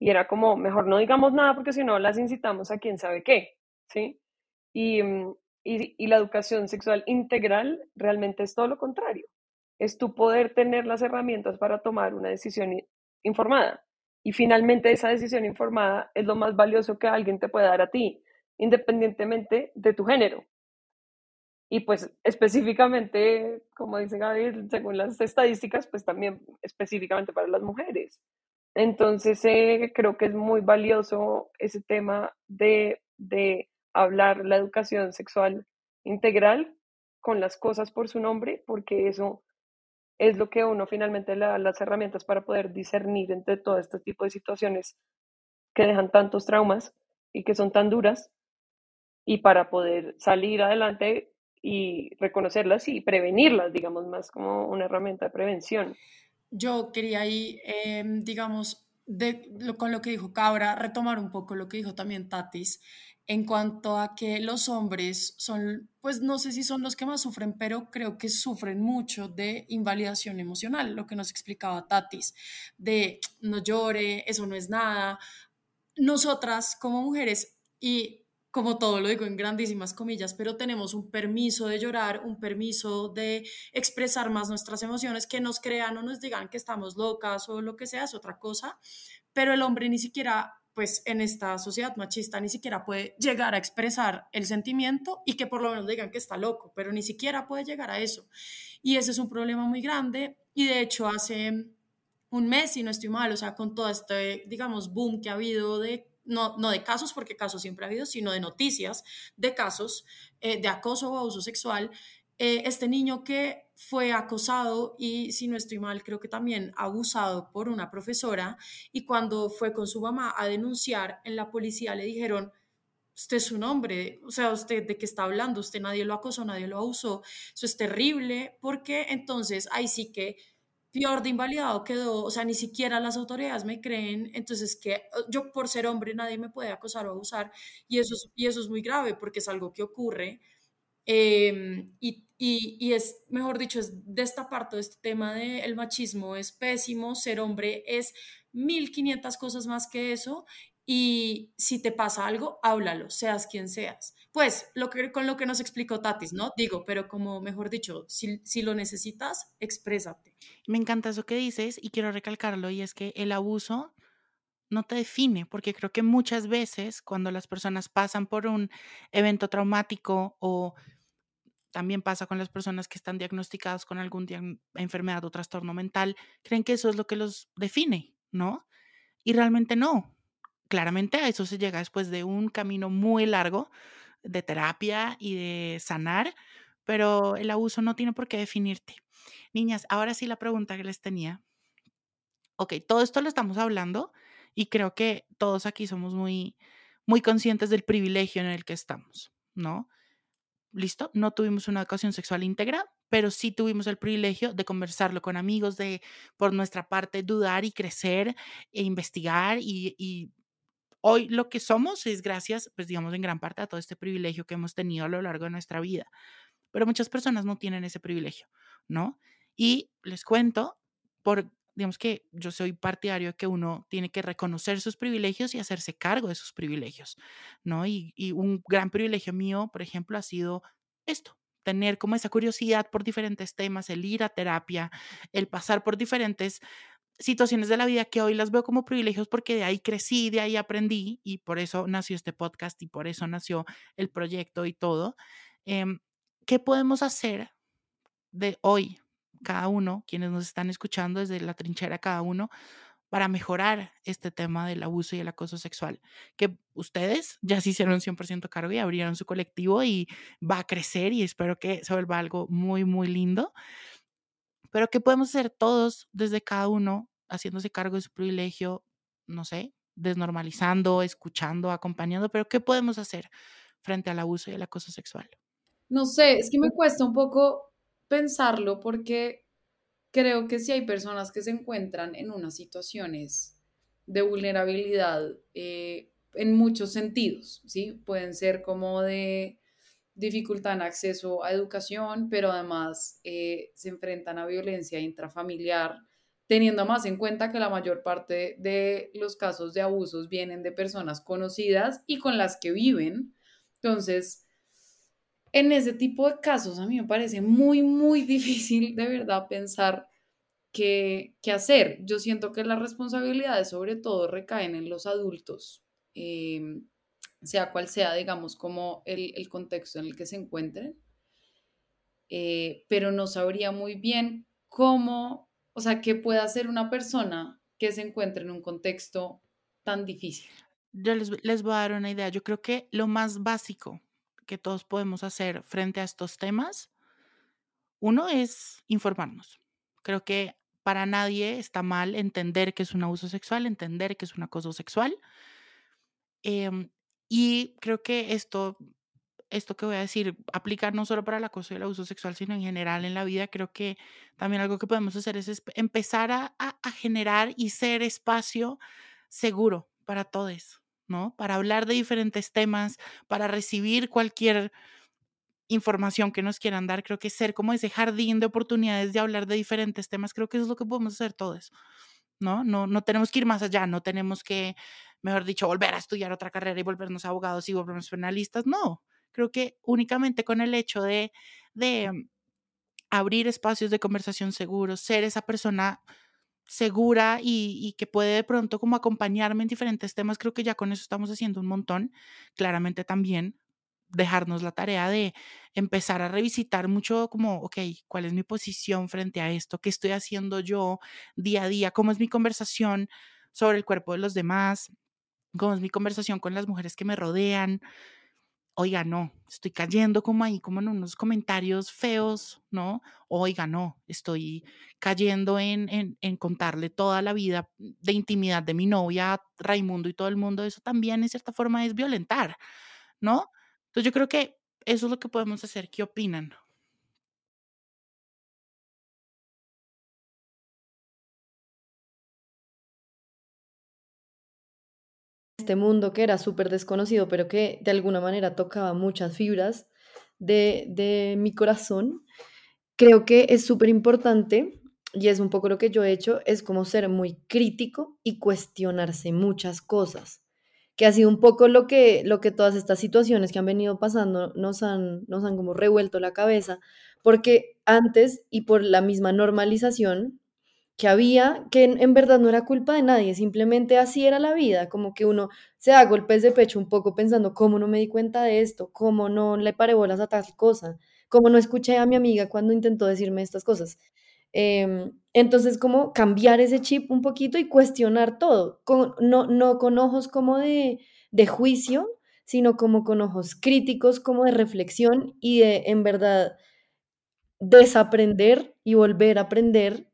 Y era como, mejor no digamos nada porque si no las incitamos a quién sabe qué, ¿sí? Y, mm, y, y la educación sexual integral realmente es todo lo contrario. Es tu poder tener las herramientas para tomar una decisión informada. Y finalmente esa decisión informada es lo más valioso que alguien te puede dar a ti, independientemente de tu género. Y pues específicamente, como dice Gaby, según las estadísticas, pues también específicamente para las mujeres. Entonces, eh, creo que es muy valioso ese tema de, de hablar la educación sexual integral con las cosas por su nombre, porque eso es lo que uno finalmente le da las herramientas para poder discernir entre todo este tipo de situaciones que dejan tantos traumas y que son tan duras y para poder salir adelante y reconocerlas y prevenirlas, digamos, más como una herramienta de prevención. Yo quería ahí, em, digamos, de, con lo que dijo Cabra, retomar un poco lo que dijo también Tatis, en cuanto a que los hombres son, pues no sé si son los que más sufren, pero creo que sufren mucho de invalidación emocional, lo que nos explicaba Tatis, de no llore, eso no es nada. Nosotras como mujeres, y como todo lo digo en grandísimas comillas, pero tenemos un permiso de llorar, un permiso de expresar más nuestras emociones, que nos crean o nos digan que estamos locas o lo que sea, es otra cosa, pero el hombre ni siquiera, pues en esta sociedad machista, ni siquiera puede llegar a expresar el sentimiento y que por lo menos digan que está loco, pero ni siquiera puede llegar a eso. Y ese es un problema muy grande y de hecho hace un mes, si no estoy mal, o sea, con todo este, digamos, boom que ha habido de no, no, de casos, porque casos siempre ha habido, sino de noticias de casos eh, de acoso o abuso sexual. Eh, este niño que fue acosado y, si no estoy mal, creo que también abusado por una profesora. Y cuando fue con su mamá a denunciar en la policía le dijeron, usted es un hombre, o sea, usted de qué está hablando, usted nadie lo acosó, nadie lo abusó, eso es terrible, porque entonces ahí sí que peor de invalidado quedó, o sea, ni siquiera las autoridades me creen, entonces que yo por ser hombre nadie me puede acosar o abusar y eso es, y eso es muy grave porque es algo que ocurre eh, y, y, es, mejor dicho, es destapar todo este tema del de machismo, es pésimo, ser hombre es 1500 cosas más que eso y si te pasa algo, háblalo, seas quien seas. Pues lo que, con lo que nos explicó Tatis, ¿no? Digo, pero como mejor dicho, si, si lo necesitas, exprésate. Me encanta eso que dices y quiero recalcarlo y es que el abuso no te define, porque creo que muchas veces cuando las personas pasan por un evento traumático o también pasa con las personas que están diagnosticadas con algún enfermedad o trastorno mental, creen que eso es lo que los define, ¿no? Y realmente no. Claramente a eso se llega después de un camino muy largo de terapia y de sanar, pero el abuso no tiene por qué definirte. Niñas, ahora sí la pregunta que les tenía. Ok, todo esto lo estamos hablando y creo que todos aquí somos muy, muy conscientes del privilegio en el que estamos, ¿no? Listo, no tuvimos una educación sexual íntegra, pero sí tuvimos el privilegio de conversarlo con amigos, de por nuestra parte dudar y crecer e investigar y, y hoy lo que somos es gracias, pues digamos, en gran parte a todo este privilegio que hemos tenido a lo largo de nuestra vida. Pero muchas personas no tienen ese privilegio, ¿no? Y les cuento, por, digamos que yo soy partidario de que uno tiene que reconocer sus privilegios y hacerse cargo de sus privilegios, ¿no? Y, un gran privilegio mío, por ejemplo, ha sido esto, tener como esa curiosidad por diferentes temas, el ir a terapia, el pasar por diferentes situaciones de la vida que hoy las veo como privilegios porque de ahí crecí, de ahí aprendí y por eso nació este podcast y por eso nació el proyecto y todo. Em, ¿Qué podemos hacer de hoy, cada uno, quienes nos están escuchando desde la trinchera cada uno, para mejorar este tema del abuso y el acoso sexual, que ustedes ya se hicieron 100% cargo y abrieron su colectivo y va a crecer y espero que se vuelva algo muy, muy lindo. Pero ¿qué podemos hacer todos desde cada uno haciéndose cargo de su privilegio? No sé, desnormalizando, escuchando, acompañando, pero ¿qué podemos hacer frente al abuso y el acoso sexual? No sé, es que me cuesta un poco pensarlo porque creo que si hay personas que se encuentran en unas situaciones de vulnerabilidad eh, en muchos sentidos, ¿sí? Pueden ser como de dificultad en acceso a educación, pero además eh, se enfrentan a violencia intrafamiliar, teniendo más en cuenta que la mayor parte de los casos de abusos vienen de personas conocidas y con las que viven. Entonces, en ese tipo de casos a mí me parece muy, muy difícil de verdad pensar qué, qué hacer. Yo siento que las responsabilidades sobre todo recaen en los adultos, em, sea cual sea, digamos, como el, el, contexto en el que se encuentren, eh, pero no sabría muy bien cómo, o sea, qué puede hacer una persona que se encuentre en un contexto tan difícil. Yo les, les voy a dar una idea. Yo creo que lo más básico que todos podemos hacer frente a estos temas, uno es informarnos. Creo que para nadie está mal entender que es un abuso sexual, entender que es un acoso sexual. Eh, y creo que esto, esto que voy a decir, aplica no solo para el acoso y el abuso sexual, sino en general en la vida. Creo que también algo que podemos hacer es empezar a generar y ser espacio seguro para todos. ¿No? Para hablar de diferentes temas, para recibir cualquier información que nos quieran dar. Creo que ser como ese jardín de oportunidades de hablar de diferentes temas, creo que es lo que podemos hacer todos, ¿no? No, no tenemos que ir más allá, no tenemos que, mejor dicho, volver a estudiar otra carrera y volvernos abogados y volvernos penalistas, no. Creo que únicamente con el hecho de, de abrir espacios de conversación seguros, ser esa persona segura y, que puede de pronto como acompañarme en diferentes temas, creo que ya con eso estamos haciendo un montón. Claramente también dejarnos la tarea de empezar a revisitar mucho como, ok, ¿cuál es mi posición frente a esto? ¿Qué estoy haciendo yo día a día? ¿Cómo es mi conversación sobre el cuerpo de los demás? ¿Cómo es mi conversación con las mujeres que me rodean? Oiga, no, estoy cayendo como ahí, como en unos comentarios feos, ¿no? Oiga, no, estoy cayendo en, en, en, contarle toda la vida de intimidad de mi novia, Raimundo y todo el mundo, eso también en cierta forma es violentar, ¿no? Entonces yo creo que eso es lo que podemos hacer. ¿Qué opinan? Este mundo que era súper desconocido, pero que de alguna manera tocaba muchas fibras de, de mi corazón, creo que es súper importante, y es un poco lo que yo he hecho, es como ser muy crítico y cuestionarse muchas cosas, que ha sido un poco lo que, lo que todas estas situaciones que han venido pasando nos han, nos han como revuelto la cabeza, porque antes y por la misma normalización, que había, que en, verdad no era culpa de nadie, simplemente así era la vida, como que uno se da golpes de pecho un poco pensando, ¿cómo no me di cuenta de esto? ¿Cómo no le paré bolas a tal cosa? ¿Cómo no escuché a mi amiga cuando intentó decirme estas cosas? Eh, entonces, como cambiar ese chip un poquito y cuestionar todo, con, no, no con ojos como de, de juicio, sino como con ojos críticos, como de reflexión y de, en verdad, desaprender y volver a aprender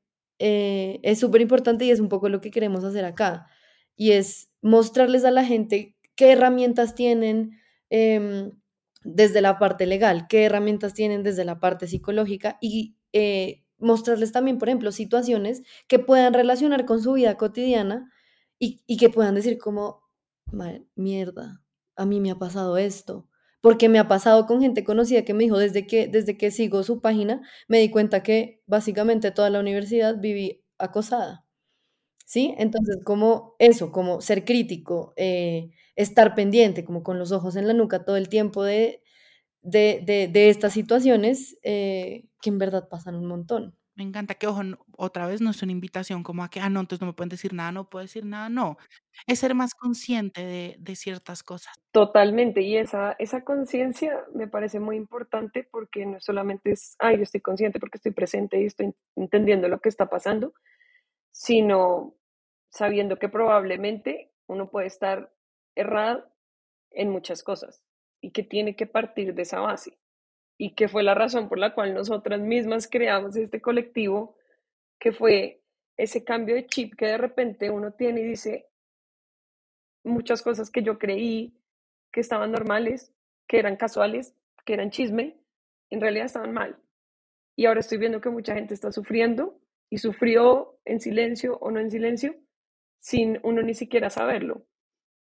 eh, es súper importante y es un poco lo que queremos hacer acá. Y es mostrarles a la gente qué herramientas tienen eh, desde la parte legal, qué herramientas tienen desde la parte psicológica y eh, mostrarles también, por ejemplo, situaciones que puedan relacionar con su vida cotidiana y, y que puedan decir como, mierda, a mí me ha pasado esto. Porque me ha pasado con gente conocida que me dijo, desde que, desde que sigo su página, me di cuenta que básicamente toda la universidad viví acosada. ¿Sí? Entonces, como eso, como ser crítico, eh, estar pendiente, como con los ojos en la nuca todo el tiempo de, de, de, estas situaciones eh, que en verdad pasan un montón. Me encanta que, ojo, otra vez no es una invitación como a que, ah, no, entonces no me pueden decir nada, no puedo decir nada, no. Es ser más consciente de, de ciertas cosas. Totalmente, y esa, esa conciencia me parece muy importante porque no solamente es, ay, yo estoy consciente porque estoy presente y estoy entendiendo lo que está pasando, sino sabiendo que probablemente uno puede estar errado en muchas cosas y que tiene que partir de esa base y que fue la razón por la cual nosotras mismas creamos este colectivo, que fue ese cambio de chip que de repente uno tiene y dice muchas cosas que yo creí que estaban normales, que eran casuales, que eran chisme, en realidad estaban mal. Y ahora estoy viendo que mucha gente está sufriendo y sufrió en silencio o no en silencio sin uno ni siquiera saberlo.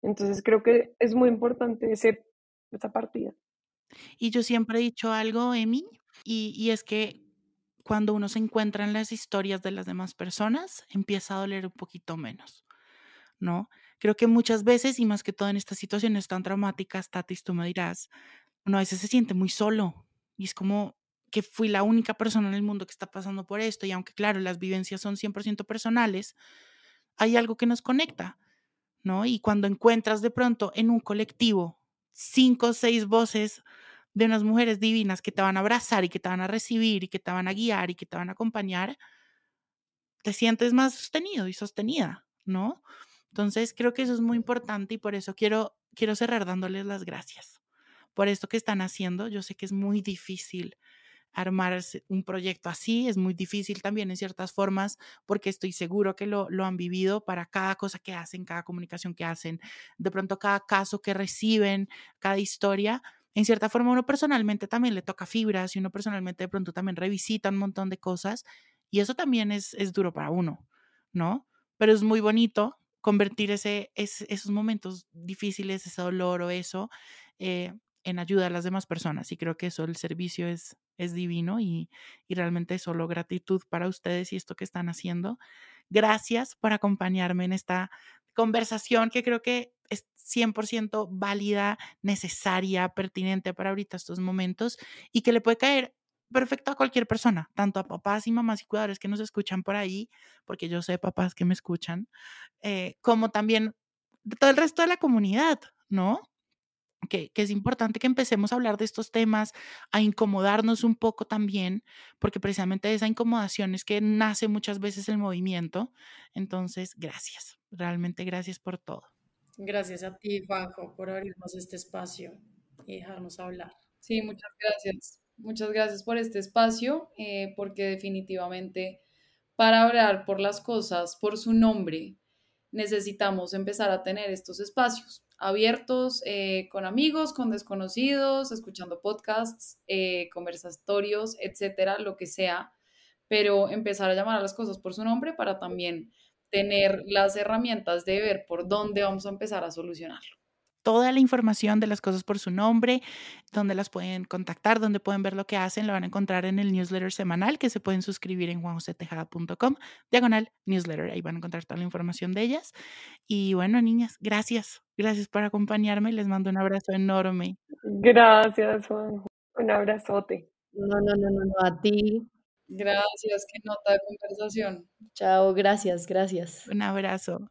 Entonces creo que es muy importante ese, esa partida. Y yo siempre he dicho algo, Emi, y, y es que cuando uno se encuentra en las historias de las demás personas, empieza a doler un poquito menos, ¿no? Creo que muchas veces, y más que todo en estas situaciones tan traumáticas, Tatis, tú me dirás, uno a veces se siente muy solo y es como que fui la única persona en el mundo que está pasando por esto y aunque claro, las vivencias son 100% personales, hay algo que nos conecta, ¿no? Y cuando encuentras de pronto en un colectivo cinco o seis voces de unas mujeres divinas que te van a abrazar y que te van a recibir y que te van a guiar y que te van a acompañar, te sientes más sostenido y sostenida, ¿no? Entonces creo que eso es muy importante y por eso quiero, quiero cerrar dándoles las gracias por esto que están haciendo. Yo sé que es muy difícil armar un proyecto así. Es muy difícil también en ciertas formas porque estoy seguro que lo, lo han vivido para cada cosa que hacen, cada comunicación que hacen, de pronto cada caso que reciben, cada historia. En cierta forma uno personalmente también le toca fibras y uno personalmente de pronto también revisita un montón de cosas y eso también es, es duro para uno, ¿no? Pero es muy bonito convertir ese, esos momentos difíciles, ese dolor o eso, eh, en ayuda a las demás personas. Y creo que eso, el servicio es, es divino y, y realmente solo gratitud para ustedes y esto que están haciendo. Gracias por acompañarme en esta conversación que creo que es 100% válida, necesaria, pertinente para ahorita estos momentos y que le puede caer perfecto a cualquier persona, tanto a papás y mamás y cuidadores que nos escuchan por ahí, porque yo sé papás que me escuchan, eh, como también todo el resto de la comunidad, ¿no? que, es importante que empecemos a hablar de estos temas, a incomodarnos un poco también, porque precisamente de esa incomodación es que nace muchas veces el movimiento. Entonces, gracias, realmente gracias por todo. Gracias a ti, Juanjo, por abrirnos este espacio y dejarnos hablar. Sí, muchas gracias. Muchas gracias por este espacio, eh, porque definitivamente para hablar por las cosas, por su nombre, necesitamos empezar a tener estos espacios abiertos eh, con amigos, con desconocidos, escuchando podcasts, eh, conversatorios, etcétera, lo que sea, pero empezar a llamar a las cosas por su nombre para también tener las herramientas de ver por dónde vamos a empezar a solucionarlo toda la información de las cosas por su nombre, donde las pueden contactar, donde pueden ver lo que hacen, lo van a encontrar en el newsletter semanal que se pueden suscribir en juanjosetejada.com, diagonal newsletter, ahí van a encontrar toda la información de ellas. Y bueno, niñas, gracias, gracias por acompañarme, les mando un abrazo enorme. Gracias, Juan, un abrazote. No, no, no, no, no, a ti. Gracias, qué nota de conversación. Chao, gracias, gracias. Un abrazo.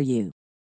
for you.